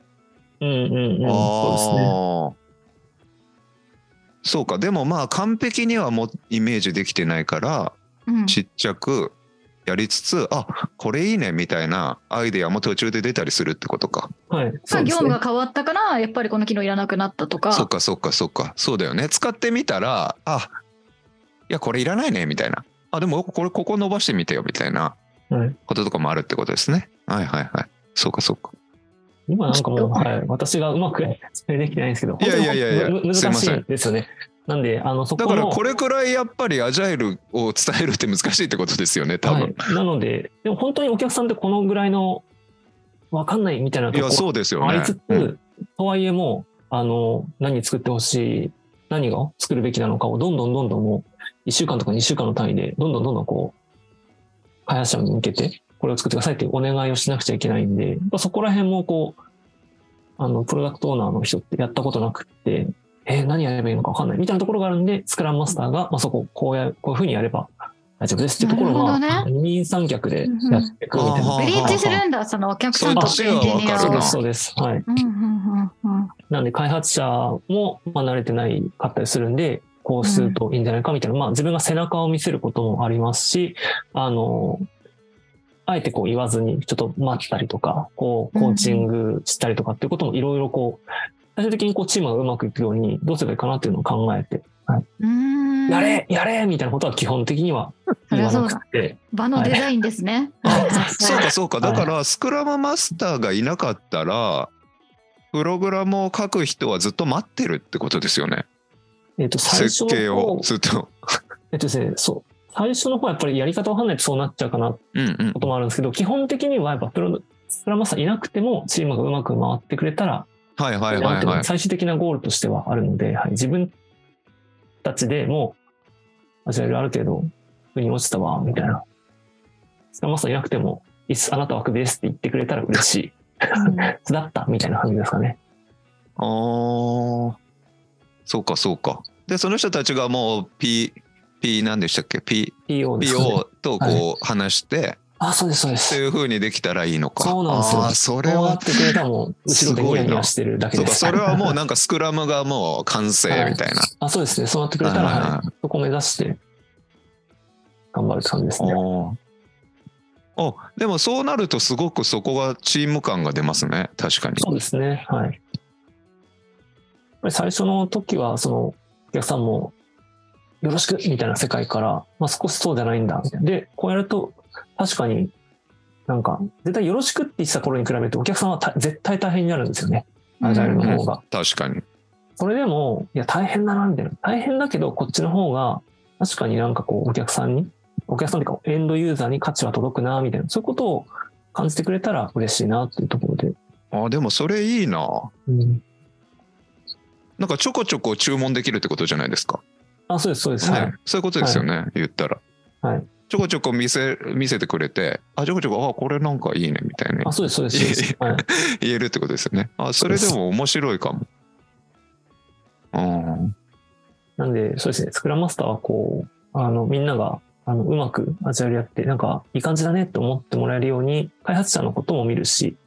うんうんうん。そうですね。そうかでもまあ完璧にはもうイメージできてないからうん、ちっちゃくやりつつあこれいいねみたいなアイデアも途中で出たりするってことか。はい。まそうですねあ業務が変わったからやっぱりこの機能いらなくなったとか。そっかそっかそっかそうだよね使ってみたらあいやこれいらないねみたいなあでもこれここ伸ばしてみてよみたいなはい。こととかもあるってことですね。はいはいはい。そうかそうか。今なんかもう、はい、私がうまく <laughs> 説明できてないんですけど、いやいやいやいや本当にむ難しすいませんいですよね。なんで、あの、そこのだからこれくらいやっぱりアジャイルを伝えるって難しいってことですよね多分。はい、なので、でも本当にお客さんってこのぐらいのわかんないみたいないとやころそうですよね。ありつつ、うんとはいえもう、あの、何作ってほしい、何が作るべきなのかをどんどんどんどんもう、1週間とか2週間の単位で、どんどんどんどんこう、開発者に向けて、これを作ってくださいってお願いをしなくちゃいけないんで、そこら辺もこう、あの、プロダクトオーナーの人ってやったことなくって、えー何やればいいのか分かんない。みたいなところがあるんで、スクラムマスターが、まあ、そこをこうや、こういうふうにやれば大丈夫です。っていうところは、ね二人三脚でやっていくみたいな。ブリーチするんだそのお客さんとエンジニアそうです、そうです。はい。うんうんうんうん。なんで開発者もまあ慣れてないかったりするんで、こうするといいんじゃないかみたいな、まあ自分が背中を見せることもありますし、あの、あえてこう言わずにちょっと待ったりとか、こうコーチングしたりとかっていうこともいろいろこう、最終的にこうチームがうまくいくようにどうすればいいかなっていうのを考えて、うーんやれやれみたいなことは基本的には言わなくて、場のデザインですね。はい <laughs> はいそうかそうか。はいだからスクラムマスターがいなかったら、プログラムを書く人はずっと待ってるってことですよね。えっと、最初設計の方、をずっと。<laughs> えっとですね、そう。最初の方はやっぱりやり方わかんないとそうなっちゃうかなうんうんこ。ともあるんですけど、基本的にはやっぱプロ、スクラムマスターいなくてもチームがうまく回ってくれたら、はいはいはいはい。最終的なゴールとしてはあるので、はい、自分たちでもう、アジャイルある程度、腑に落ちたわ、みたいな。スクラムマスターいなくても、いっす、あなたはクビですって言ってくれたら嬉しい。<laughs> だった、みたいな感じですかね。ああ。そうかそうか。でその人たちがもう P P 何でしたっけ？P PO ね PO とこう話してあ、そうです、そうです。っていう風にできたらいいのか。そうなんですよあーそれはってくれたらもう、後ろでニヤニヤしてるだけそうかです。それはもうなんかスクラムがもう完成みたいな。あ、そうですね。そうなってくれたら、はいそこを目指して、頑張る感じですね。おでもそうなるとすごくそこがチーム感が出ますね確かに。そうですね。はい。最初の時は、その、お客さんも、よろしくみたいな世界から、まあ少しそうじゃないんだ、みたいな。で、こうやると、確かに、なんか、絶対よろしくって言ってた頃に比べて、お客さんはた絶対大変になるんですよね。アジャイルの方が。確かに。それでも、いや、大変だな、みたいな。大変だけど、こっちの方が、確かになんかこう、お客さんに、お客さんというか、エンドユーザーに価値は届くな、みたいな。そういうことを感じてくれたら嬉しいな、っていうところで。あでもそれいいな。うん。なんかちょこちょこ注文できるってことじゃないですか。あ、そうです、そうです。ねはい。そういうことですよね、言ったら。はい。ちょこちょこ見せ見せてくれて、あ、ちょこちょこ、あ、これなんかいいねみたいなあ、そうです、そうです。はい。<laughs> 言えるってことですよね。あ、それでも面白いかも。うん。なんで、そうですね、スクラムマスターはこう、あの、みんなが、あの、うまくアジャイルやって、なんか、いい感じだねって思ってもらえるように、開発者のことも見るし、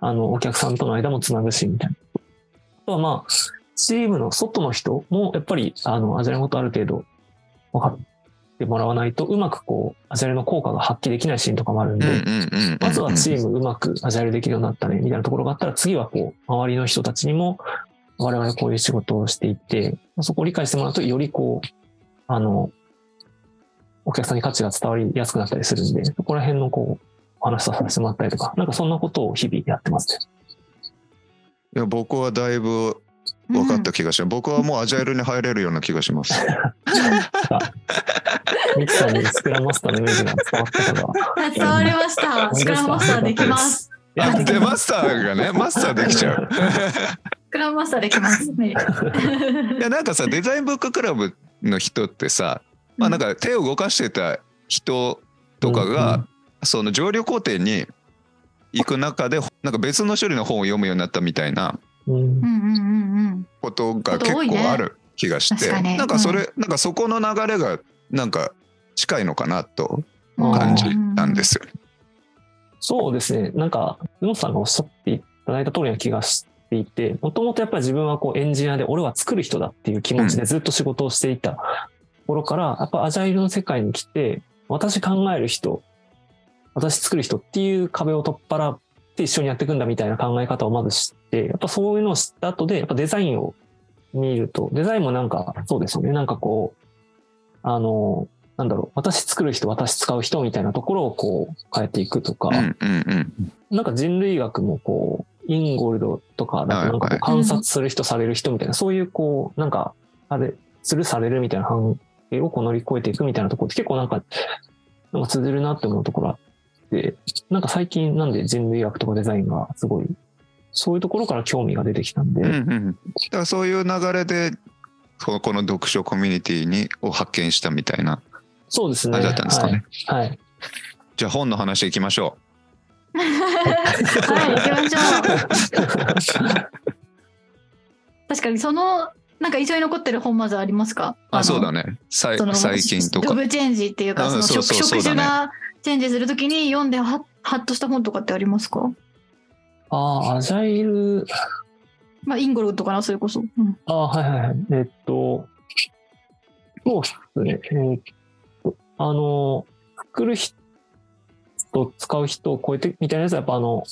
あの、お客さんとの間もつなぐし、みたいな。あとはまあ、チームの外の人も、やっぱり、あの、アジャイルのことある程度、分かってもらわないと、うまくこう、アジャイルの効果が発揮できないシーンとかもあるんで。まずはチームうまくアジャイルできるようになったね、みたいなところがあったら、次はこう、周りの人たちにも、我々こういう仕事をしていて、そこを理解してもらうと、よりこう、あの、お客さんに価値が伝わりやすくなったりするんで、そこら辺のこう、お話させてもらったりとか、なんかそんなことを日々やってますね。いや僕はだいぶ分かった気がします。僕はもうアジャイルに入れるような気がします。<laughs> ミキさんにスクラムマスターのイメージが伝わったかが。伝わりました。スクラムマスターできます。あでマスターがねマスターできちゃう。スクラムマスターできますね。いやなんかさデザインブッククラブの人ってさ、まあ、なんか手を動かしてた人とかが、うんうその上流工程に行く中でなんか別の種類の本を読むようになったみたいなうん。うんうんうんうん。ことが結構ある気がして、確かに。なんかそれ、なんかそこの流れがなんか近いのかなと感じたんですよ。そうですね。なんか、宇野さんがおっしゃっていただいた通りな気がしていて、もともとやっぱり自分はこうエンジニアで俺は作る人だっていう気持ちでずっと仕事をしていたところから、やっぱアジャイルの世界に来て、私考える人、私作る人っていう壁を取っ払って一緒にやっていくんだみたいな考え方をまず知って、やっぱそういうのを知った後で、やっぱデザインを見ると、デザインもなんかそうですよね。なんかこう、あの、なんだろう、私作る人、私使う人みたいなところをこう変えていくとか、うんうんうん。なんか人類学もこう、インゴルドとかなんかこはいう観察する人、される人みたいな、そういうこう、なんか、あれ、するされるみたいな関係をこう乗り越えていくみたいなところって結構なんか、なんか通じるなって思うところあって、なんか最近なんで人類学とかデザインがすごい、そういうところから興味が出てきたんで、うんうん、だからそういう流れでここの読書コミュニティにを発見したみたいなそうですね。感じだったんですかね。はい。はい。じゃあ本の話いきましょはい、行きましょう。<laughs> 確かにそのなんか印象に残ってる本まずありますか？う。あそうだね。最近とか。ジョブチェンジっていうか、そのうんそう職職そうそうだね種がチェンジするときに読んではハッとした本とかってありますか？ああ、アジャイル、まあインゴルとかなそれこそ。うんああ、はいはいはい。えっと、そうですね。えーっと、あの、作る人と使う人を超えてみたいなやつは、やっぱあの、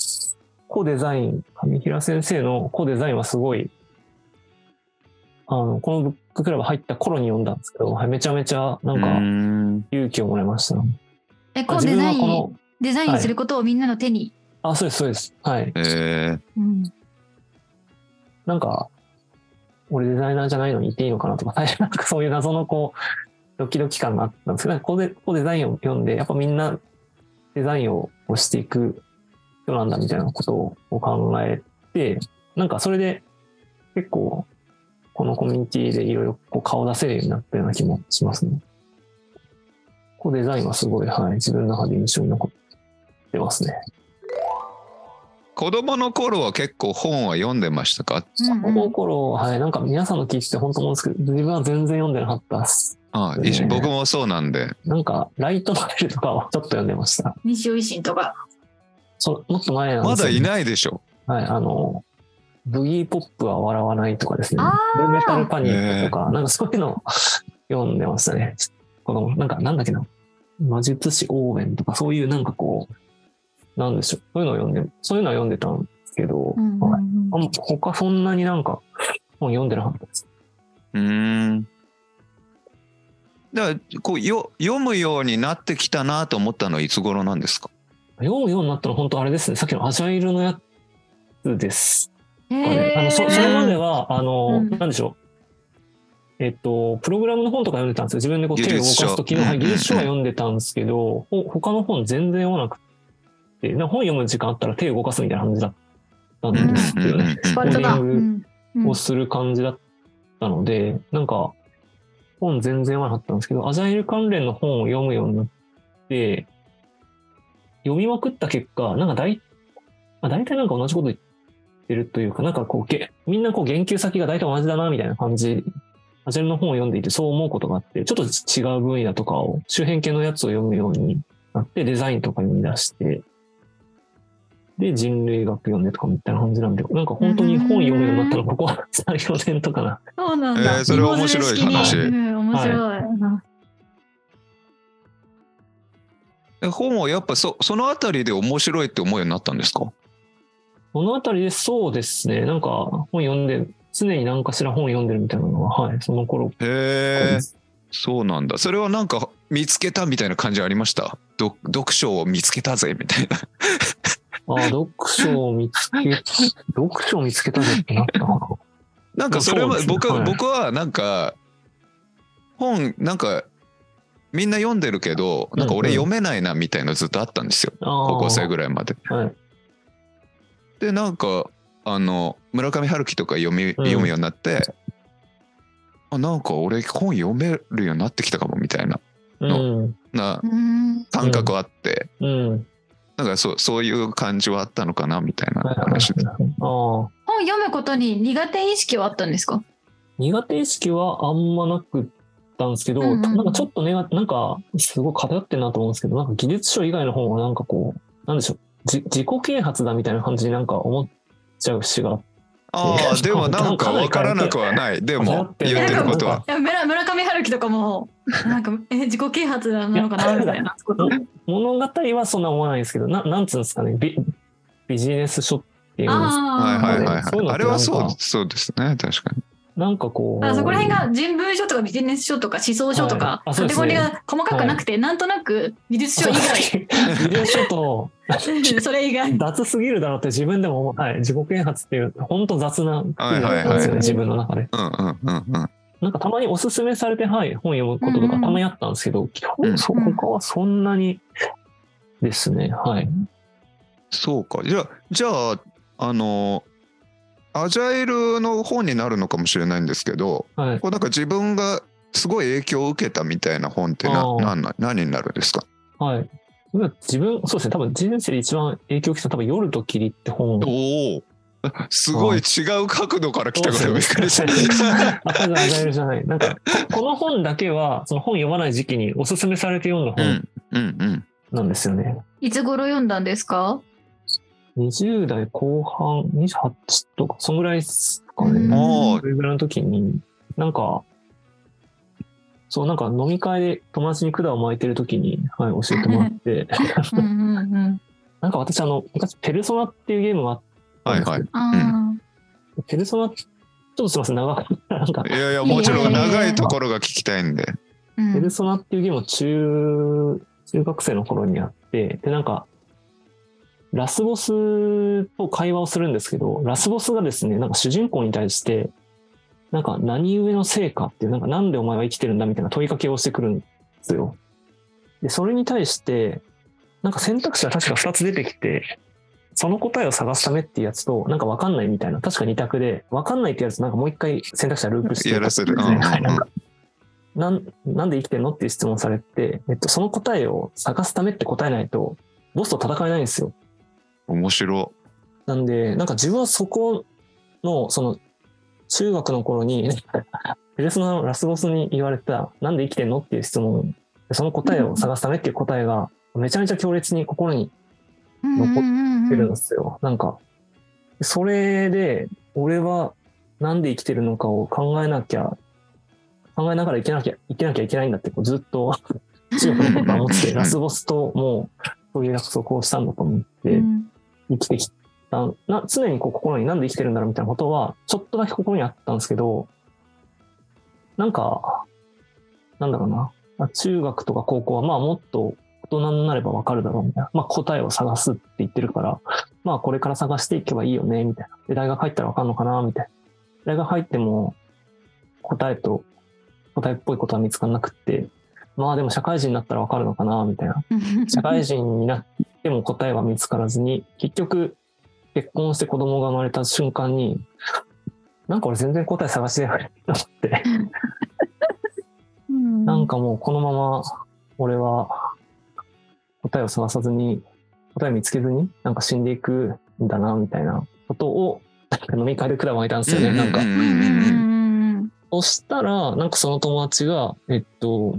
コデザイン、上平先生のコデザインはすごい、あの、このブッククラブ入った頃に読んだんですけど、はいめちゃめちゃなうんかん勇気をもらいました。え、こあ自うデザインデザインすることをみんなの手に。あ、そうです、そうです。はい。えーうんなんか、俺デザイナーじゃないのに言っていいのかなとか、最初なんかそういう謎のこう、ドキドキ感があったんですけど、ここで、ここデザインを読んで、やっぱみんなデザインをしていく人なんだみたいなことを考えて、なんかそれで結構、このコミュニティでいろいろこう顔出せるようになったような気もしますね。こうデザインはすごい、はい、自分の中で印象に残ってますね。子供の頃は結構本は読んでましたか？うんこの頃、はい、なんか皆さんの聞いてて本当思うんですけど、自分は全然読んでなかったです。あねい僕もそうなんで。なんか、ライトノベルとかをちょっと読んでました。西尾維新とか。そうもっと前なんですよまだいないでしょ。はい、あの、ブギーポップは笑わないとかですねブメタルパニックとか、なんかそういうのを <laughs> 読んでましたね。この、なんか、なんだっけな。魔術師オーウェンとか、そういうなんかこう、なんでしょう。そういうのを読んで、そういうのは読んでたんですけど、うんうんはいうんあん他そんなになんか本読んでなかったです。うーん。だからこうよ読むようになってきたなと思ったのはいつ頃なんですか？読むようになったのは本当あれですね。さっきのアジャイルのやつですへかね。あのそーそれまでは、あの、うんなんでしょう。えっと、プログラムの本とか読んでたんですよ。自分でこう手を動かすときの、はい、技術書は読んでたんですけど、ほ他の本全然読まなく本読む時間あったら手を動かすみたいな感じだったんですよね。スパルタだ。コーディをする感じだったので、なんか、本全然読まなかったんですけど、アジャイル関連の本を読むようになって、読みまくった結果、なんか大、まあ、大体なんか同じこと言ってるというか、なんかこう、げみんなこう言及先が大体同じだな、みたいな感じ、アジャイルの本を読んでいてそう思うことがあって、ちょっと違う分野とかを、周辺系のやつを読むようになって、デザインとか読み出して、で、人類学読んでとかみたいな感じなんで、なんか本当に本読むようになったの、ここは3、4年とかな。そうなんだ。えーそれ面白い話。うん、面白い。え本はやっぱそそのあたりで面白いって思うようになったんですか？このあたりでそうですね、なんか本読んで、常に何かしら本読んでるみたいなのは、はい、その頃。からへえ。そうなんだ。それはなんか見つけたみたいな感じありました？読読書を見つけたぜみたいなああ、読書を見つけ、読書を見つけたぜってなったかな。なんかそれは僕は、はい僕はなんか本なんかみんな読んでるけどなんか俺読めないなみたいなずっとあったんですよ、高校生ぐらいまで。はい。でなんかあの村上春樹とか読み、読むようになってあなんか俺本読めるようになってきたかもみたいなうん。なうん。感覚あって、うん。なんかそうそういう感じはあったのかなみたいなはいはい話で。はいああ。本読むことに苦手意識はあったんですか？苦手意識はあんまなくったんですけど、うんうんなんかちょっとね、なんかすごい偏ってんなと思うんですけど、なんか技術書以外の本はなんかこう、なんでしょう、じ自己啓発だみたいな感じになんか思っちゃう節があって。ああでもなんか分からなくはないでも言ってることは。いや村村上春樹とかも、なんか、え、自己啓発なのかなみたいな。物語はそんな思わないんですけど、ななんつうんですかね、ビビジネス書っていうんですかはいあはいはいはい。あれはそうそうですね確かに。なんかこう。あそこら辺が人文書とかビジネス書とか思想書とか、カテゴリーが細かくなくて、なんとなく美術書以外、ビデオ書と <laughs> それ以外。雑すぎるだろうって自分でも思う、はい、自己啓発っていう、本当雑な自分の中で。うんうんうんうん。なんかたまにおすすめされて、はい、本読むこととかたまにあったんですけど、基うん。本、そ他はそんなにですね、はい。そうか。じゃあじゃああのアジャイルの本になるのかもしれないんですけどはい。こうなんか自分がすごい影響を受けたみたいな本ってなな何になるんですか？はい。自分、そうですね、多分人生で一番影響を受けた多分夜と霧って本。おおすごい違う角度から来たからびっくりしただアジャイルじゃない。なんか、ここの本だけは、その本読まない時期におすすめされて読んだうん本うんうんなんですよね。いつ頃読んだんですか20代後半、28とか、そんぐらいですかうん。ね。おそれぐらいの時に、なんか、そう、なんか飲み会で友達に管を巻いてる時に、はい、教えてもらって、<laughs> うんうんうん。なんか私、あの、昔、ペルソナっていうゲームがあったんですけど、はいはい。あペルソナ、ちょっとすみません、長かった。なんか。い、やいやもちろん長いところが聞きたいんで。ペルソナっていうゲームを中、中学生の頃にやって、で、なんか、ラスボスと会話をするんですけど、ラスボスがですね、なんか主人公に対して、なんか何故の成果っていう、なんかなんでお前は生きてるんだみたいな問いかけをしてくるんですよ。で、それに対して、なんか選択肢は確か2つ出てきて、その答えを探すためっていうやつと、なんかわかんないみたいな、確か2択で、わかんないってやつなんかもう一回選択肢はループしてやらせる <laughs> はいなんかなん、なんで生きてんのっていう質問されて、えっと、その答えを探すためって答えないと、ボスと戦えないんですよ。面白。なんで、なんか自分はそこの、その、中学の頃に、<laughs> ペルソナのラスボスに言われた、なんで生きてんのっていう質問、その答えを探すためっていう答えが、めちゃめちゃ強烈に心に残ってるんですよ。なんか、それで、俺はなんで生きてるのかを考えなきゃ、考えながら生きなきゃ、生きなきゃいけないんだって、こうずっと中学のことは思って、<laughs> ラスボスともう、そういう約束をしたんだと思って、うん生きてきた、な常にこう心になんで生きてるんだろうみたいなことは、ちょっとだけ心にあったんですけど、なんか、なんだろうな。あ中学とか高校は、まあもっと大人になればわかるだろうみたいな。まあ答えを探すって言ってるから、まあこれから探していけばいいよね、みたいな。で、大学入ったらわかんのかな、みたいな。大学入っても答えと答えっぽいことは見つからなくって、まあでも社会人になったらわかるのかな、みたいな。<laughs> 社会人になっても答えは見つからずに、結局、結婚して子供が生まれた瞬間に、なんか俺全然答え探してないと思って、うん。なんかもうこのまま俺は答えを探さずに、答え見つけずに、なんか死んでいくんだな、みたいなことを、なんか飲み会でクラブがいたんですよね、なんか。そしたら、なんかその友達が、えっと、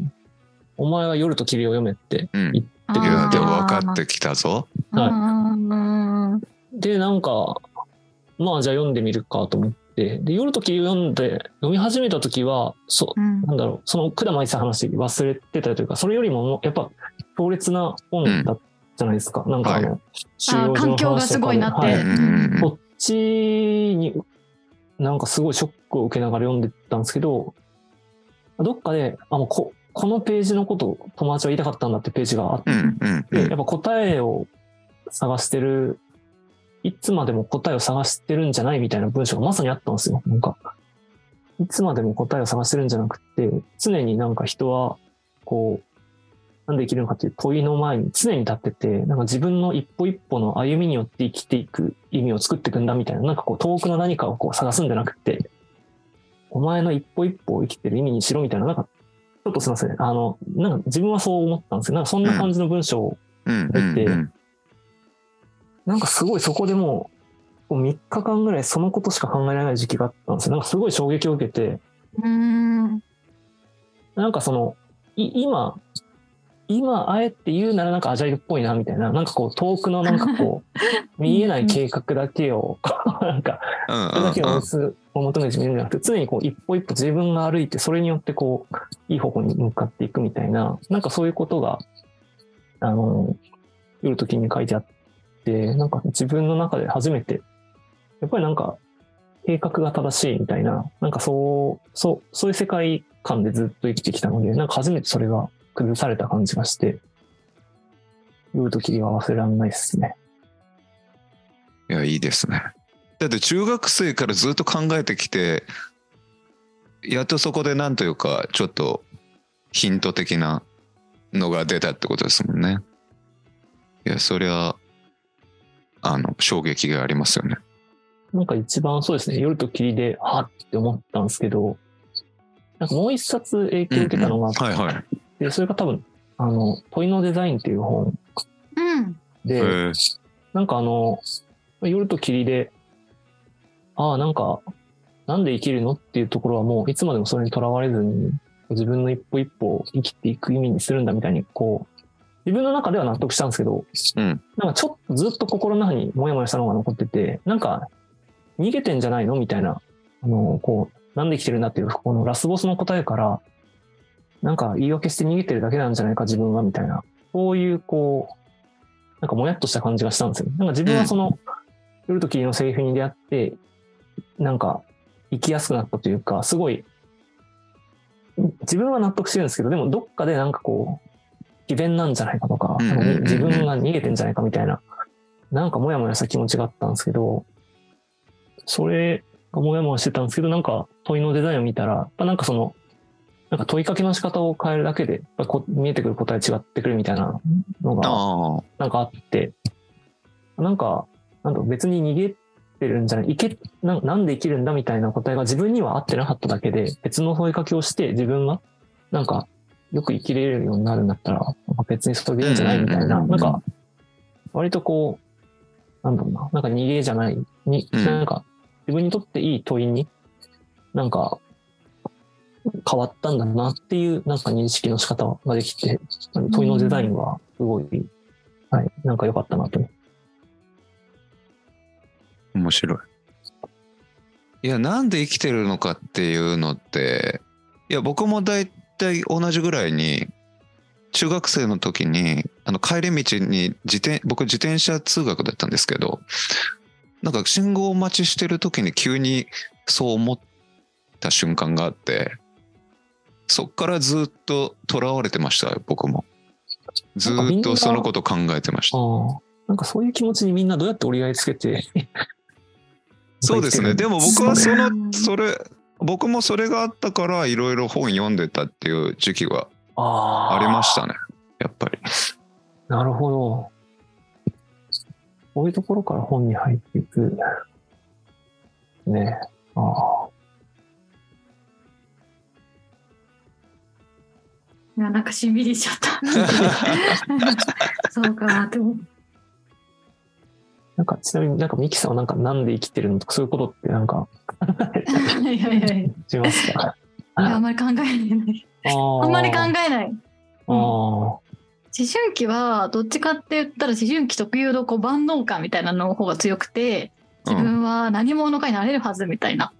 お前は夜と霧を読めってうん。言ってあくれいやでもて、分かってきたぞ。はい。うんで、なんか、まあじゃあ読んでみるかと思って、で、夜と霧を読んで、読み始めた時は、そうん。なんだろう、その管巻いてた話忘れてたというか、それよりもやっぱ強烈な本だったじゃないですか。なんかあの、は収容環境がすごいなって。はい。うん。こっちに、なんかすごいショックを受けながら読んでたんですけど、どっかで、あ、もうこ、このページのことを友達は言いたかったんだってページがあって、うんうんうで、んやっぱ答えを探してる、いつまでも答えを探してるんじゃないみたいな文章がまさにあったんですよ。なんか、いつまでも答えを探してるんじゃなくて、常になんか人は、こう、なんで生きるのかっていう問いの前に常に立ってて、なんか自分の一歩一歩の歩みによって生きていく意味を作っていくんだみたいな、なんかこう遠くの何かをこう探すんじゃなくて、お前の一歩一歩を生きてる意味にしろみたいな、なんか、ちょっとすいません。あの、なんか自分はそう思ったんですよ。なんかそんな感じの文章をうん。うん。うん。なんかすごいそこでもう、3日間ぐらいそのことしか考えられない時期があったんですよ。なんかすごい衝撃を受けて、うん。なんかその、い今、今あえて言うならなんかアジャイルっぽいなみたいな、なんかこう遠くのなんかこう、<laughs> 見えない計画だけを、なんか、うんそれだけを求めてみるんじゃなくて、常にこう一歩一歩自分が歩いて、それによってこう、いい方向に向かっていくみたいな、なんかそういうことが、あの、夜ときに書いてあって、なんか自分の中で初めて、やっぱりなんか、計画が正しいみたいな、なんかそう、そう、そういう世界観でずっと生きてきたので、なんか初めてそれが崩された感じがして、夜ときは忘れられないですね。いやいいですね。だって中学生からずっと考えてきてやっとそこでなんというかちょっとヒント的なのが出たってことですもんね。いやそりゃあの衝撃がありますよね。なんか一番そうですね、夜と霧で、はっって思ったんですけど、なんかもう一冊影響を受けたのがあって、はいはい。でそれが多分、あの、問いのデザインっていう本うん。で、へえ。なんかあの、夜と霧で、ああ、なんか、なんで生きるのっていうところはもういつまでもそれにとらわれずに、自分の一歩一歩を生きていく意味にするんだみたいに、こう、自分の中では納得したんですけど、うん。なんかちょっとずっと心の中にモヤモヤしたのが残ってて、なんか、逃げてんじゃないのみたいな、あの、こう、なんで生きてるんだっていう、このラスボスの答えから、なんか言い訳して逃げてるだけなんじゃないか自分はみたいな、そういうこう、なんかもやっとした感じがしたんですよ。なんか自分はその、夜と霧のセリフに出会って、なんか生きやすくなったというか、すごい、自分は納得してるんですけど、でもどっかでなんかこう、詭弁なんじゃないかとか、自分が逃げてんじゃないかみたいな、なんかモヤモヤした気持ちがあったんですけど、それがモヤモヤしてたんですけど、なんか問いのデザインを見たら、やっぱなんかその、なんか問いかけの仕方を変えるだけで、やっぱこ見えてくる答え違ってくるみたいなのが、なんかあって、なんか、なんだろう別に逃げてるんじゃない、いけな、なんで生きるんだみたいな答えが自分には合ってなかっただけで、別の問いかけをして自分が、なんか、よく生きれるようになるんだったら、別にそれでいいんじゃないみたいな、なんか、割とこう、なんだろうな、なんか逃げじゃない、に、うん。なんか自分にとっていい問いに、なんか変わったんだなっていうなんか認識の仕方ができて、問いのデザインはすごい、はい、なんか良かったなと思面白い。いや、なんで生きてるのかっていうのって、いや、僕も大体同じぐらいに、中学生の時に、あの、帰り道に自転、僕自転車通学だったんですけど、なんか信号待ちしてる時に急にそう思った瞬間があって、そっからずっと囚われてましたよ、僕も。ずーっとそのこと考えてました。なんかそういう気持ちにみんなどうやって折り合いつけて。<laughs> そうですね。でも、も僕はその、うんそれ、僕もそれがあったからいろいろ本読んでたっていう時期はあありましたね。やっぱり。なるほど。こういうところから本に入っていく。ねああ。いやなんかしんびりしちゃった。<laughs> そうか、でも。なんか、ちなみになんかミキさんはなんかなんで生きてるのとかそういうことってなんかは <laughs> いはいはい。いしますか？やあんまり考えない。ああんまり考ええない。ああ。思春期はどっちかって言ったら思春期特有のこう万能感みたいなの方が強くて自分は何者かになれるはずみたいな。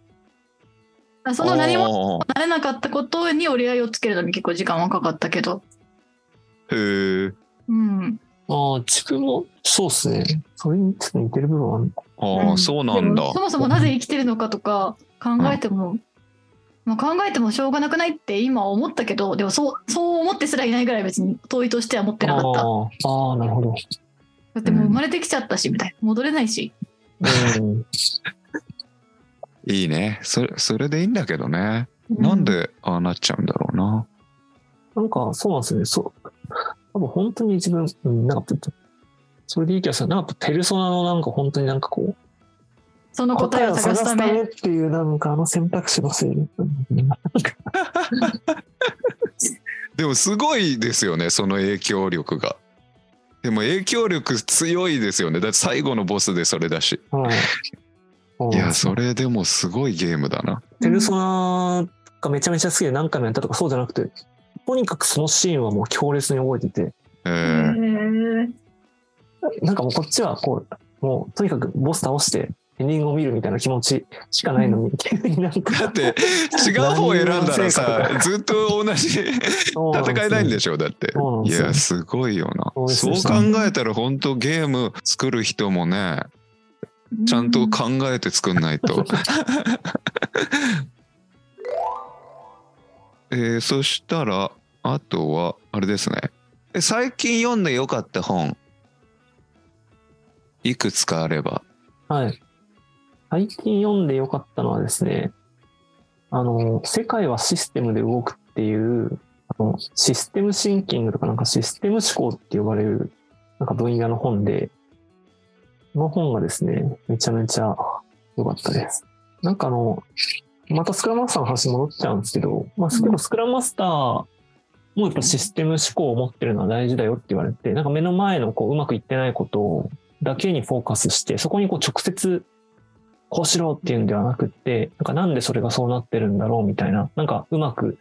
その何もも。なれなかったことに折り合いをつけるのに結構時間はかかったけど。へえ。うん。ああ、自分もそうっすね。それにちょっと似てる部分はあるああ、うんそうなんだ。そもそもなぜ生きてるのかとか考えても、まあ、考えてもしょうがなくないって今思ったけどでもそうそう思ってすらいないぐらい別に問いとしては持ってなかった。ああああ、なるほど。だってもう生まれてきちゃったしみたいな戻れないし。うん。いいね。それ、それでいいんだけどね。うなんでああなっちゃうんだろうな。なんか、そうなんですよね。そう。多分本当に自分、うん、なんかそれでいい気がする。なんかペルソナのなんか本当になんかこう、その答えを探すため。っていうなんかあの選択肢のせいでもすごいですよね、その影響力が。でも影響力強いですよね。だって最後のボスでそれだし。はい。いや、それ。れでもすごいゲームだな。ペルソナがめちゃめちゃ好きで何回もやったとかそうじゃなくて、とにかくそのシーンはもう強烈に覚えてて、えへーー。なんかもうこっちはこう、もうとにかくボス倒してエンディングを見るみたいな気持ちしかないのに、急になんか。だって違う方選んだら何さずっと同じ戦いないんでしょ？だって。いやすごいよな。そう考えたら本当ゲーム作る人もねちゃんと考えて作んないと。<laughs> えーそしたらあとはあれですね。え最近読んでよかった本。いくつかあれば。はい。最近読んでよかったのはですね、あの、世界はシステムで動くっていう、あのシステムシンキングとかなんかシステム思考って呼ばれる、なんか分野の本で、この本がですね、めちゃめちゃ良かったです。なんかあの、またスクラムマスターの話戻っちゃうんですけど、まあ、でもスクラムマスターもやっぱシステム思考を持ってるのは大事だよって言われて、なんか目の前のこううまくいってないことだけにフォーカスして、そこにこう直接こうしろっていうんではなくって、なんかなんでそれがそうなってるんだろうみたいな、なんかうまく、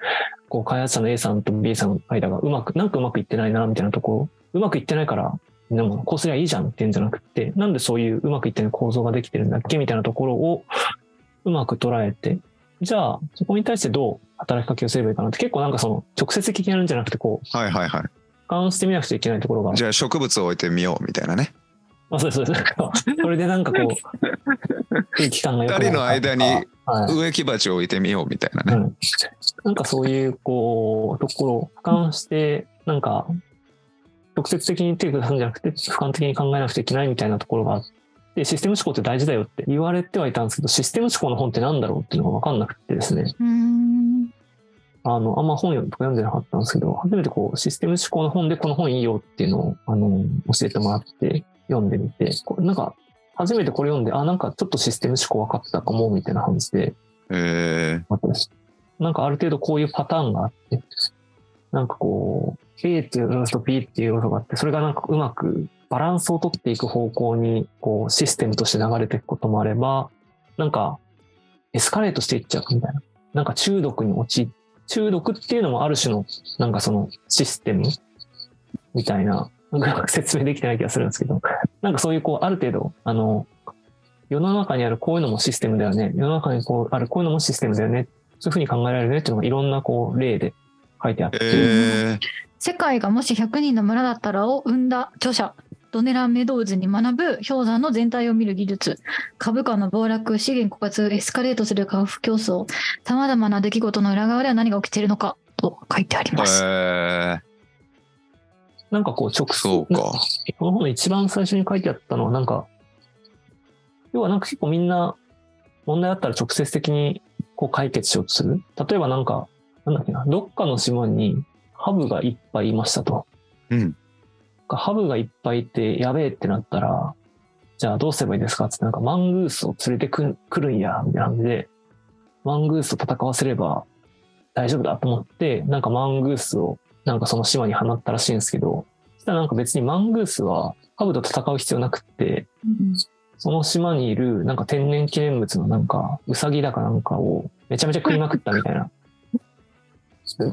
こう開発者の A さんと B さんの間がうまく、なんかうまくいってないなみたいなところ、うまくいってないから、でもこうすりゃいいじゃんっていうんじゃなくって、なんでそういううまくいってない構造ができてるんだっけみたいなところをうまく捉えて、じゃあそこに対してどう働きかけをすればいいかなって結構なんかその直接的にやるんじゃなくてこう、はいはいはい俯瞰してみなくちゃいけないところがじゃあ植物を置いてみようみたいなねあ、そうそうです。それでなんかこう、空気感が良くなる二人の間にはい。植木鉢を置いてみようみたいなね、うん。なんかそういう、こう、ところを俯瞰して、なんか、直接的に手を出すんじゃなくて、俯瞰的に考えなくちゃいけないみたいなところがあって、システム思考って大事だよって言われてはいたんですけど、システム思考の本ってなんだろうっていうのが分かんなくてですね。うんあの、あんま本読ん読んでなかったんですけど、初めてこう、システム思考の本でこの本いいよっていうのを、あの、教えてもらって読んでみて、これなんか、初めてこれ読んで、あ、なんかちょっとシステム思考分かったかも、みたいな感じで、えー。なんかある程度こういうパターンがあって、なんかこう、A っていう要素と B っていう要素があって、それがなんかうまくバランスを取っていく方向に、こう、システムとして流れていくこともあれば、なんか、エスカレートしていっちゃうみたいな。なんか中毒に陥中毒っていうのもある種の、なんかそのシステムみたいな、なんか説明できてない気がするんですけど、なんかそういうこう、ある程度、あの、世の中にあるこういうのもシステムだよね。世の中にこうあるこういうのもシステムだよね。そういうふうに考えられるねっていうのがいろんなこう例で書いてあって。えー、世界がもし100人の村だったらを生んだ著者ドネラン・メドウズに学ぶ氷山の全体を見る技術株価の暴落資源枯渇エスカレートする価格競争さまざまな出来事の裏側では何が起きているのかと書いてあります。えなんかこう直ー、そうか。この本の一番最初に書いてあったのはなんか、要はなんか結構みんな問題あったら直接的にこう解決しようとする。例えばなんか、なんだっけな、どっかの島にハブがいっぱいいましたと。うん。ハブがいっぱいいてやべえってなったら、じゃあどうすればいいですかってなんかマングースを連れてくるんや、みたいな感じで、マングースと戦わせれば大丈夫だと思って、なんかマングースをなんかその島に放ったらしいんですけど、そしたらなんか別にマングースはハブと戦う必要なくって、うんその島にいるなんか天然記念物のなんかウサギだかなんかをめちゃめちゃ食いまくったみたいな。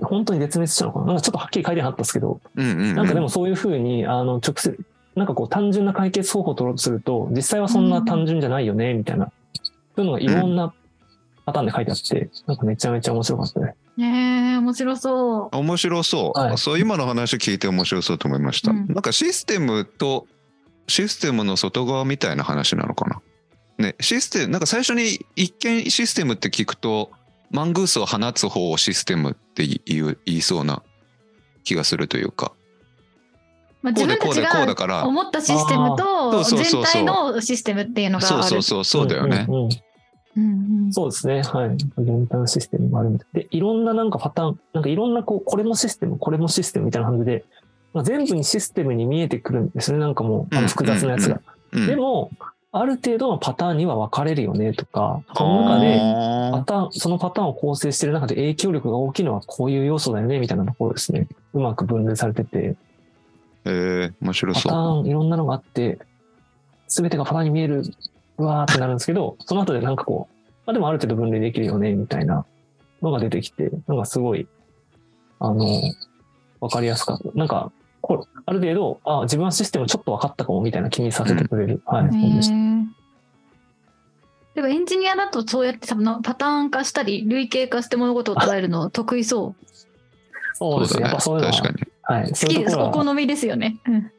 本当に絶滅したのかな？なんかちょっとはっきり書いてなかったですけど、うんうん、うん。なんかでもそういうふうに、あの、直接、なんかこう単純な解決方法を取ろうとすると、実際はそんな単純じゃないよね、みたいな。そういうのがいろんなパターンで書いてあって、なんかめちゃめちゃ面白かったね。ねえ面白そう。面白そう、はいそう今の話聞いて面白そうと思いました、うんなんかシステムとシステムの外側みたいな話なのかな？ねシステムなんか最初に一見システムって聞くとマングースを放つ方をシステムって言う言いそうな気がするというかまあ、こう自分たちでこうでこうだがから思ったシステムとそうそうそうそう全体のシステムっていうのがある。そうそうそうそうだよね、うんうんうんそうですね。はい。全体のシステムもあるみたいで、いろんななんかパターン、なんかいろんなこう、これもシステム、これもシステムみたいな感じで、まあ、全部にシステムに見えてくるんですね。なんかもう、あうんの複雑なやつが。うんでも、ある程度のパターンには分かれるよねとか、その中で、パあターン、そのパターンを構成している中で影響力が大きいのはこういう要素だよね、みたいなところですね。うまく分類されてて、ーえー、面白パタそうーンいろんなのがあって、すべてがパターンに見える、うわーってなるんですけど、その後でなんかこう、まあでもある程度分類できるよね、みたいなのが出てきて、なんかすごい、あの、わかりやすかった。なんか、ある程度、あ、自分はシステムちょっと分かったかも、みたいな気にさせてくれる、はい、本でした。へえでもエンジニアだとそうやって多分なパターン化したり類型化して物事を捉えるの得意そう。そうですね。やっぱそういうのは、確かにはい、好きです。お好みですよね。うん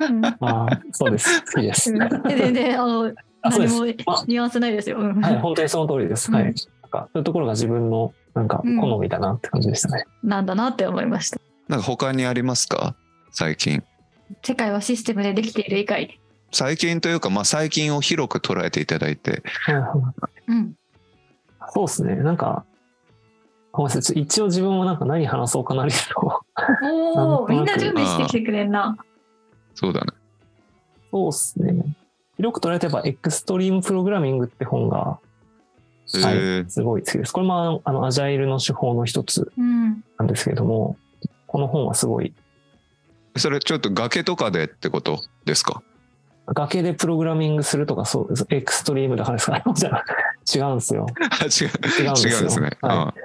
うんあーそうです。好きです。<laughs> 全然あの何もニュアンスないですよ。うんはい、本当にその通りです。はい。うんなんかそういうところが自分のなんかうん好みだなって感じでしたね。なんだなって思いました。なんか他にありますか？最近世界はシステムでできている以外に。最近というかまあ最近を広く捉えていただいてうん。そうですね。なんか、ごめんなさい一応自分もなんか何話そうかなりと。おお、みんな準備してきてくれんな。そうだねそうですね。広く捉えてばエクストリームプログラミングって本が、えはいーすごい好きです。これもあのあのアジャイルの手法の一つうん。なんですけれども、この本はすごいそれちょっと崖とかでってことですか？崖でプログラミングするとかそうです。エクストリームだからですか <laughs> 違うんですよ。あ違う違うんですね、はい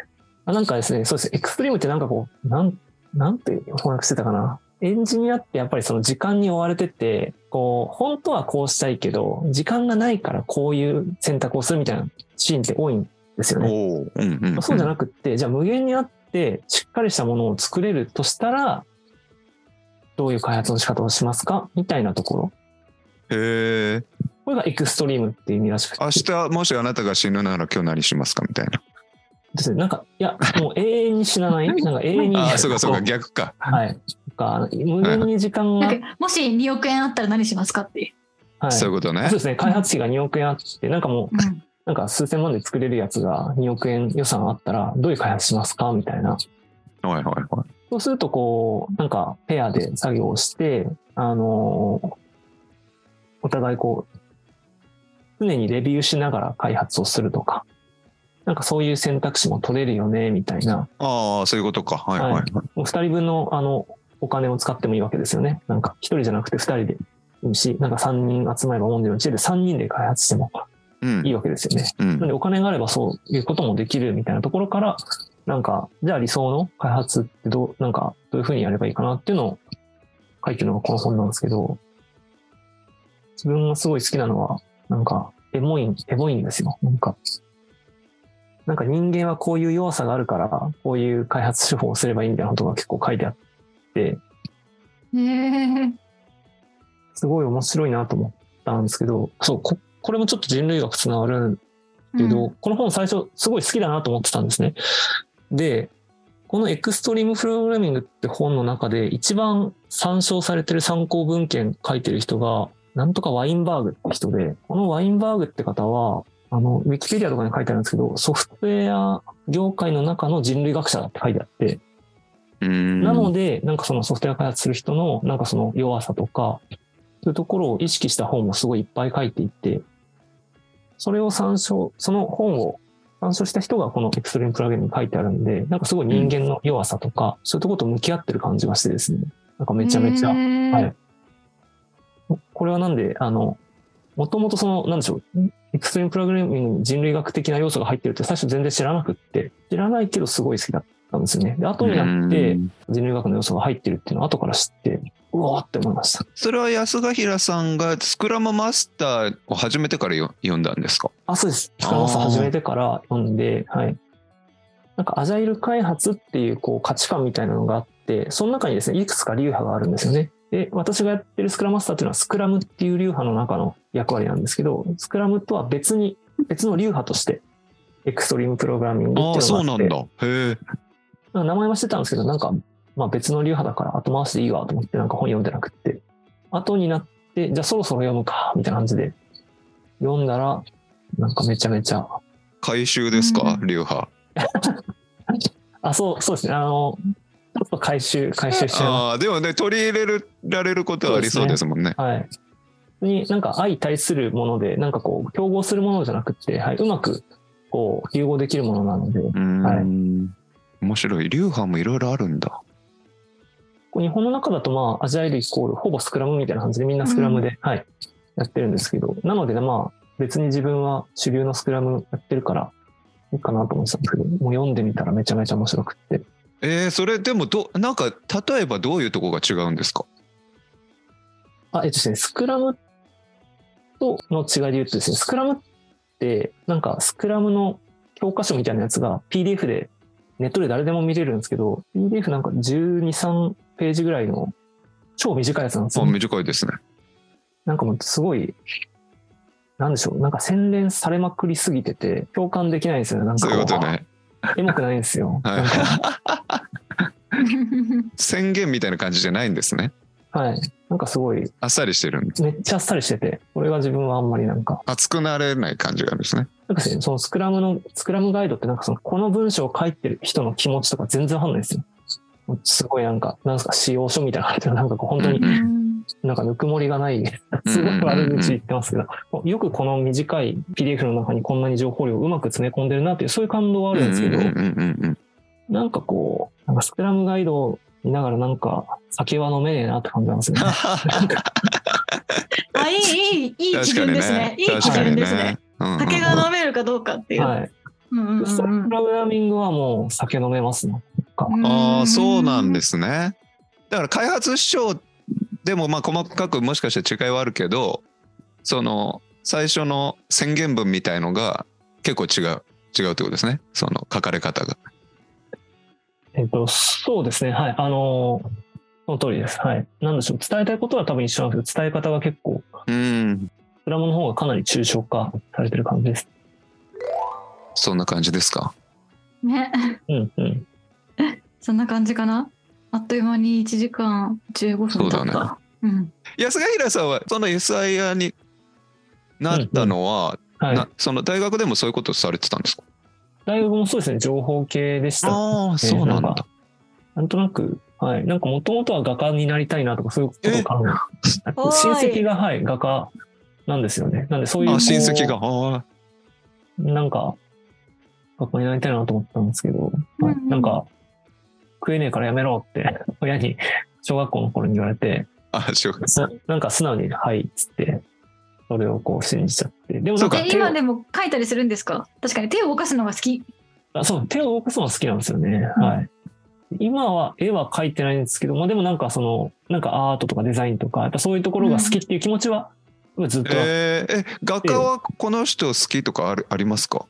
あなんかですね、そうです。エクストリームってなんかこう、なん、なんて翻訳してたかな？エンジニアってやっぱりその時間に追われてて、こう、本当はこうしたいけど、時間がないからこういう選択をするみたいなシーンって多いんですようん、ね。おおうんうん、そうじゃなくって、じゃあ無限にあって、しっかりしたものを作れるとしたら、どういう開発の仕方をしますか？みたいなところ。へえこれがエクストリームっていう意味らしくて。明日もしあなたが死ぬなら今日何しますか？みたいなですね。なんか、いや、もう永遠に死なない <laughs> なんか永遠に。ああそうかそうかこ逆かはい。なんか無限に時間が、もし2億円あったら何しますかっていう。はい、そういうことねそうですね。開発費が2億円あって、なんかもう、うんなんか数千万で作れるやつが2億円予算あったら、どういう開発しますか？みたいな。はいはいはいそうすると、こう、なんかペアで作業をして、あのーお互いこう、常にレビューしながら開発をするとか、なんかそういう選択肢も取れるよね、みたいな。ああそういうことかはいはい、はい人分の、あの、お金を使ってもいいわけですよね。なんか一人じゃなくて二人でいいし、なんか3人集まればモンデの知恵で3人で開発してもうんいいわけですよね。うんなんでお金があればそういうこともできるみたいなところから、なんか、じゃあ理想の開発ってどう、なんか、どういうふうにやればいいかなっていうのを書いてるのがこの本なんですけど、自分がすごい好きなのは、なんか、エモい、エモいんですよ。なんか、なんか人間はこういう弱さがあるから、こういう開発手法をすればいいみたいなことが結構書いてあって。すごい面白いなと思ったんですけど、そう、ここれもちょっと人類学つながるんけど、うんこの本最初すごい好きだなと思ってたんですね。で、このエクストリームプログラミングって本の中で一番参照されてる参考文献書いてる人が、なんとかワインバーグって人で、このワインバーグって方は、あの、ウィキペディアとかに書いてあるんですけど、ソフトウェア業界の中の人類学者だって書いてあって、うん。なので、なんかそのソフトウェア開発する人の、なんかその弱さとか、そういうところを意識した本もすごいいっぱい書いていて、それを参照、その本を参照した人がこのエクストリームプラグインに書いてあるんで、なんかすごい人間の弱さとか、そういうところと向き合ってる感じがしてですね、なんかめちゃめちゃ、はい。これはなんで、あの、もともとその、なんでしょう、エクストリームプログラミングに人類学的な要素が入ってるって最初全然知らなくって、知らないけどすごい好きだったんですよね。で、後になってうん。人類学の要素が入ってるっていうのを後から知って、うわーって思いました。それは安ヶ平さんがスクラムマスターを始めてからよ読んだんですか？あ、そうです。スクラムマスター始めてから読んで、はい。なんかアジャイル開発っていうこう価値観みたいなのがあって、その中にですね、いくつか流派があるんですよね。で、私がやってるスクラムマスターっていうのはスクラムっていう流派の中の役割なんですけど、スクラムとは別に、別の流派として、エクストリームプログラミングっていうのがあって、ああそうなんだへえ名前はしてたんですけど、なんか、まあ別の流派だから後回しでいいわと思ってなんか本読んでなくって。後になって、じゃあそろそろ読むか、みたいな感じで。読んだら、なんかめちゃめちゃ、回収ですかうん。流派？<laughs> あ、そう、そうですね。あの、ちょっと回収、回収しちゃああでもね取り入れられることはありそうですもんね。す。はい。に、なんか相対するもので、なんかこう、競合するものじゃなくて、はい、うまく、こう、融合できるものなので、うーん、はい。面白い。流派もいろいろあるんだ日本の中だとまあ、アジャイルイコール、ほぼスクラムみたいな感じで、みんなスクラムで、はい、やってるんですけど、なので、まあ、別に自分は主流のスクラムやってるから、いいかなと思ってたんですけど、もう読んでみたらめちゃめちゃ面白くって。えー、それでもどなんか例えばどういうところが違うんですか？あ、えっとですね、スクラムとの違いで言うとですね、スクラムって、なんかスクラムの教科書みたいなやつが PDF でネットで誰でも見れるんですけど、PDF なんか12、3ページぐらいの超短いやつなんですあよ。短いですねなんかもうすごい、なんでしょう、なんか洗練されまくりすぎてて、共感できないんですよね。なんかそういうこことねエモくないんですよ。<laughs> はい宣言みたいな感じじゃないんですねはい。なんかすごい、あっさりしてるんですめっちゃあっさりしてて、これが自分はあんまりなんか、熱くなれない感じがあるんですねなんかねそのスクラムの、スクラムガイドってなんかその、この文章を書いてる人の気持ちとか全然わかんないですよ。すごいなんか、なんですか、使用書みたいな感じで、なんかこう本当にうんなんかぬくもりがない、すごく悪口言ってますけど、よくこの短い PDF の中にこんなに情報量をうまく詰め込んでるなっていう、そういう感動はあるんですけど、なんかこう、なんかスクラムガイドを見ながらなんか、酒は飲めねえなって感じなんですよね。<laughs> あ、いい、いい、いい基準ですねね。いい基準ですねね。うんうん酒が飲めるかどうかっていう。はい。プログラミングはもう酒飲めますね。ああそうなんですねだから開発師匠でもまあ細かくもしかして違いはあるけどその最初の宣言文みたいのが結構違う違うってことですねその書かれ方がえっと、そうですね。はい。あのーその通りです。はい。なんでしょう。伝えたいことは多分一緒なんですけど、伝え方が結構、うんスクラムの方がかなり抽象化されてる感じです。そんな感じですか？ね。うんうん。そんな感じかな？あっという間に1時間15分経った。そうだうん。安ヶ平さんはその SIR になったのは、はいな。その大学でもそういうことされてたんですか？大学もそうですね。情報系でした。ああそうなんだなんかなんとなく、はい。なんかもともとは画家になりたいなとか、そういうことを考え親戚が、はい、画家なんですよね。なんでそういう親戚があなんか、画家になりたいなと思ったんですけど、うんうん。はい、なんか、食えねえからやめろって、<laughs> 親に小学校の頃に言われて、あそうそうなんか素直に「はい」っつってそれをこう信じちゃって。でもなんか今でも書いたりするんですか？確かに手を動かすのが好き。あそう手を動かすのが好きなんですよね、うん。はい。今は絵は描いてないんですけど、まあ、でもなんかそのなんかアートとかデザインとかやっぱそういうところが好きっていう気持ちはずっとあって。えー、え画家はこの人好きとかあるありますか？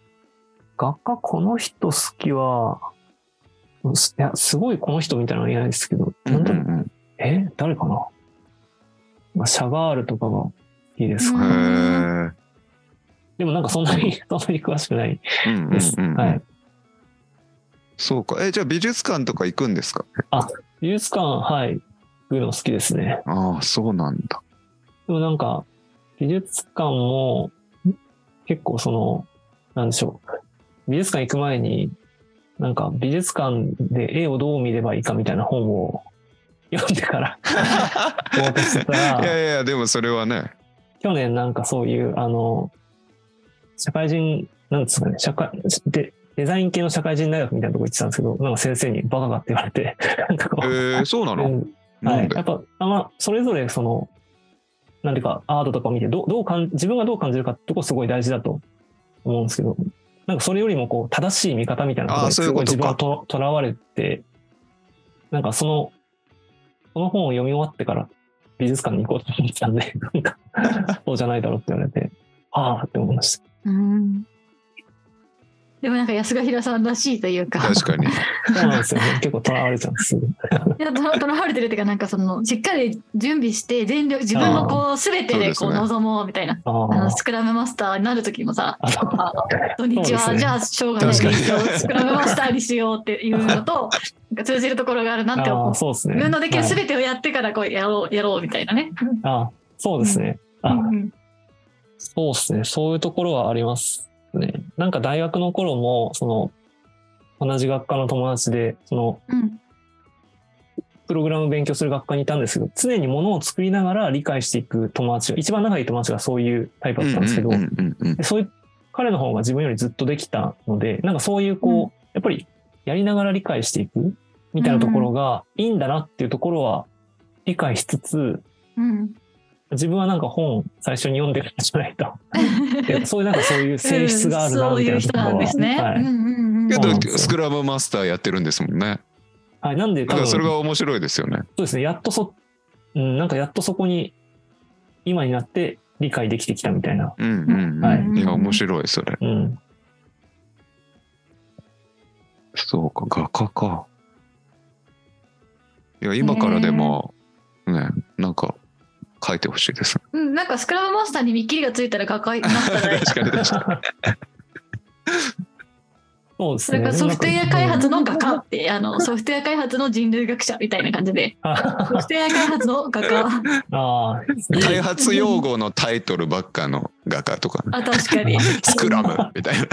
画家この人好きは、すいや、すごいこの人みたいなのは言えないですけど、なんううんえ誰かな、まあ、シャガールとかが好きですかうんね。でもなんかそんなに、そんなに詳しくないです。うんうんはい。そうかえじゃあ美術館とか行くんですか？美術館、はい。行くの好きですね。ああそうなんだでもなんか、美術館も、結構その、なんでしょう。美術館行く前に、なんか美術館で絵をどう見ればいいかみたいな本を読んでから <laughs> いやいやでもそれはね。去年なんかそういう、あの、社会人、なんですかね、社会、で、デザイン系の社会人大学みたいなとこ行ってたんですけど、なんか先生にバカかって言われて、<laughs> なんかこう、えー、そうなの、うん。はい。やっぱ、あまあ、それぞれその、なんていうか、アートとかを見て、どう、どうかん、自分がどう感じるかってとこすごい大事だと思うんですけど、なんかそれよりもこう、正しい見方みたいなところにあーそういうことかすごい自分はととらわれて、なんかその、その本を読み終わってから美術館に行こうと思ってたんで、なんか、<laughs> そうじゃないだろうって言われて、ああって思いました。うんでもなんか安賀平さんらしいというか。確かにそうなんですよね。結構とらわれちゃうんです。いやとらとらわれてるっていうかなんかそのしっかり準備して全力自分のこう全てでこそうですねう臨もうみたいな。ああのあスクラムマスターになる時もさ土日はじゃあしょうがない勉強スクラムマスターにしようっていうのとなんか通じるところがあるなってあ思う。あそうですね。自分のできるはい全てをやってからこうやろうやろうみたいなね。ああそうですね。あうんうんそうですね。そういうところはありますね。なんか大学の頃も、その、同じ学科の友達で、その、うん。プログラム勉強する学科にいたんですけど、常にものを作りながら理解していく友達が、一番仲いい友達がそういうタイプだったんですけど、そういう、彼の方が自分よりずっとできたので、なんかそういうこう、うん。やっぱりやりながら理解していくみたいなところがいいんだなっていうところは理解しつつ、うん自分はなんか本最初に読んでるんじゃないと。<laughs> でそういうなんかそういう性質があるなみたいう人ないなところは。んですね。はい。うんうんうんけそうなんですよ。どスクラムマスターやってるんですもんね。はい、なんでだからそれが面白いですよね。そうですね、やっとそ、うん、なんかやっとそこに今になって理解できてきたみたいな。うんうんうん、はい。いや面白いそれ。うん。そうか画家か。いや今からでもねなんか書いてほしいです。うん、なんかスクラムマスターに見切りがついたら抱えになったら確かに確かそうですね。それからソフトウェア開発の画家あってあのソフトウェア開発の人類学者みたいな感じで。<laughs> ソあフトウェア開発の画家。あに開発用語のタイトルばっかの画家とか。ねあ確かに。スクラムみたいな。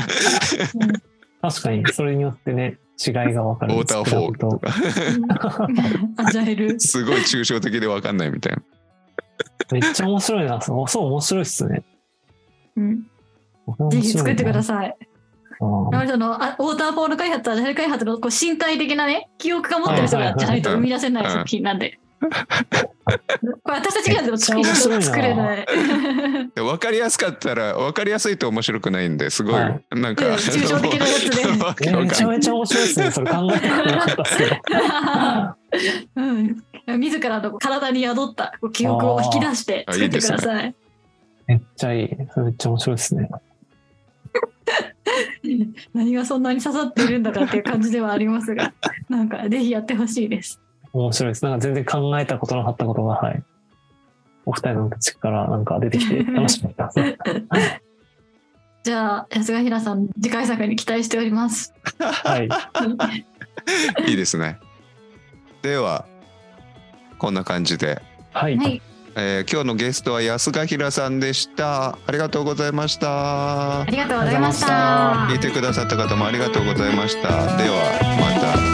確かに、それによってね、違いが分かる。ウォーターフォールとか。アジャイル。すごい抽象的で分かんないみたいな <laughs> めっちゃ面白いな。そう、面白いっすね。うんぜひ作ってくだささい。い。やはりそのあウォーターフォール開発、アジャイル開発のこう身体的なね、記憶が持ってる人がじゃないと生み出せない作品なんで。<laughs> これ私たちがでも作れない。で分 <laughs> かりやすかったら分かりやすいと面白くないんですごい、はいなんかうん抽象的なやつで <laughs> めちゃめちゃ面白いですね。それ考えたことなかったですけど。うん、自らの体に宿った記憶を引き出して作ってください。めっちゃいい。それめっちゃ面白いですね。何がそんなに刺さっているんだかっていう感じではありますが、なんかぜひやってほしいです。面白いです。なんか全然考えたことなかったことが、はい。お二人の口からなんか出てきて <laughs> 楽しかったです。じゃあ安賀平さん次回作に期待しております。はい。<laughs> いいですねではこんな感じで、はい。はい、えー今日のゲストは安賀平さんでしたありがとうございましたありがとうございました聞い。てくださった方もありがとうございましたでは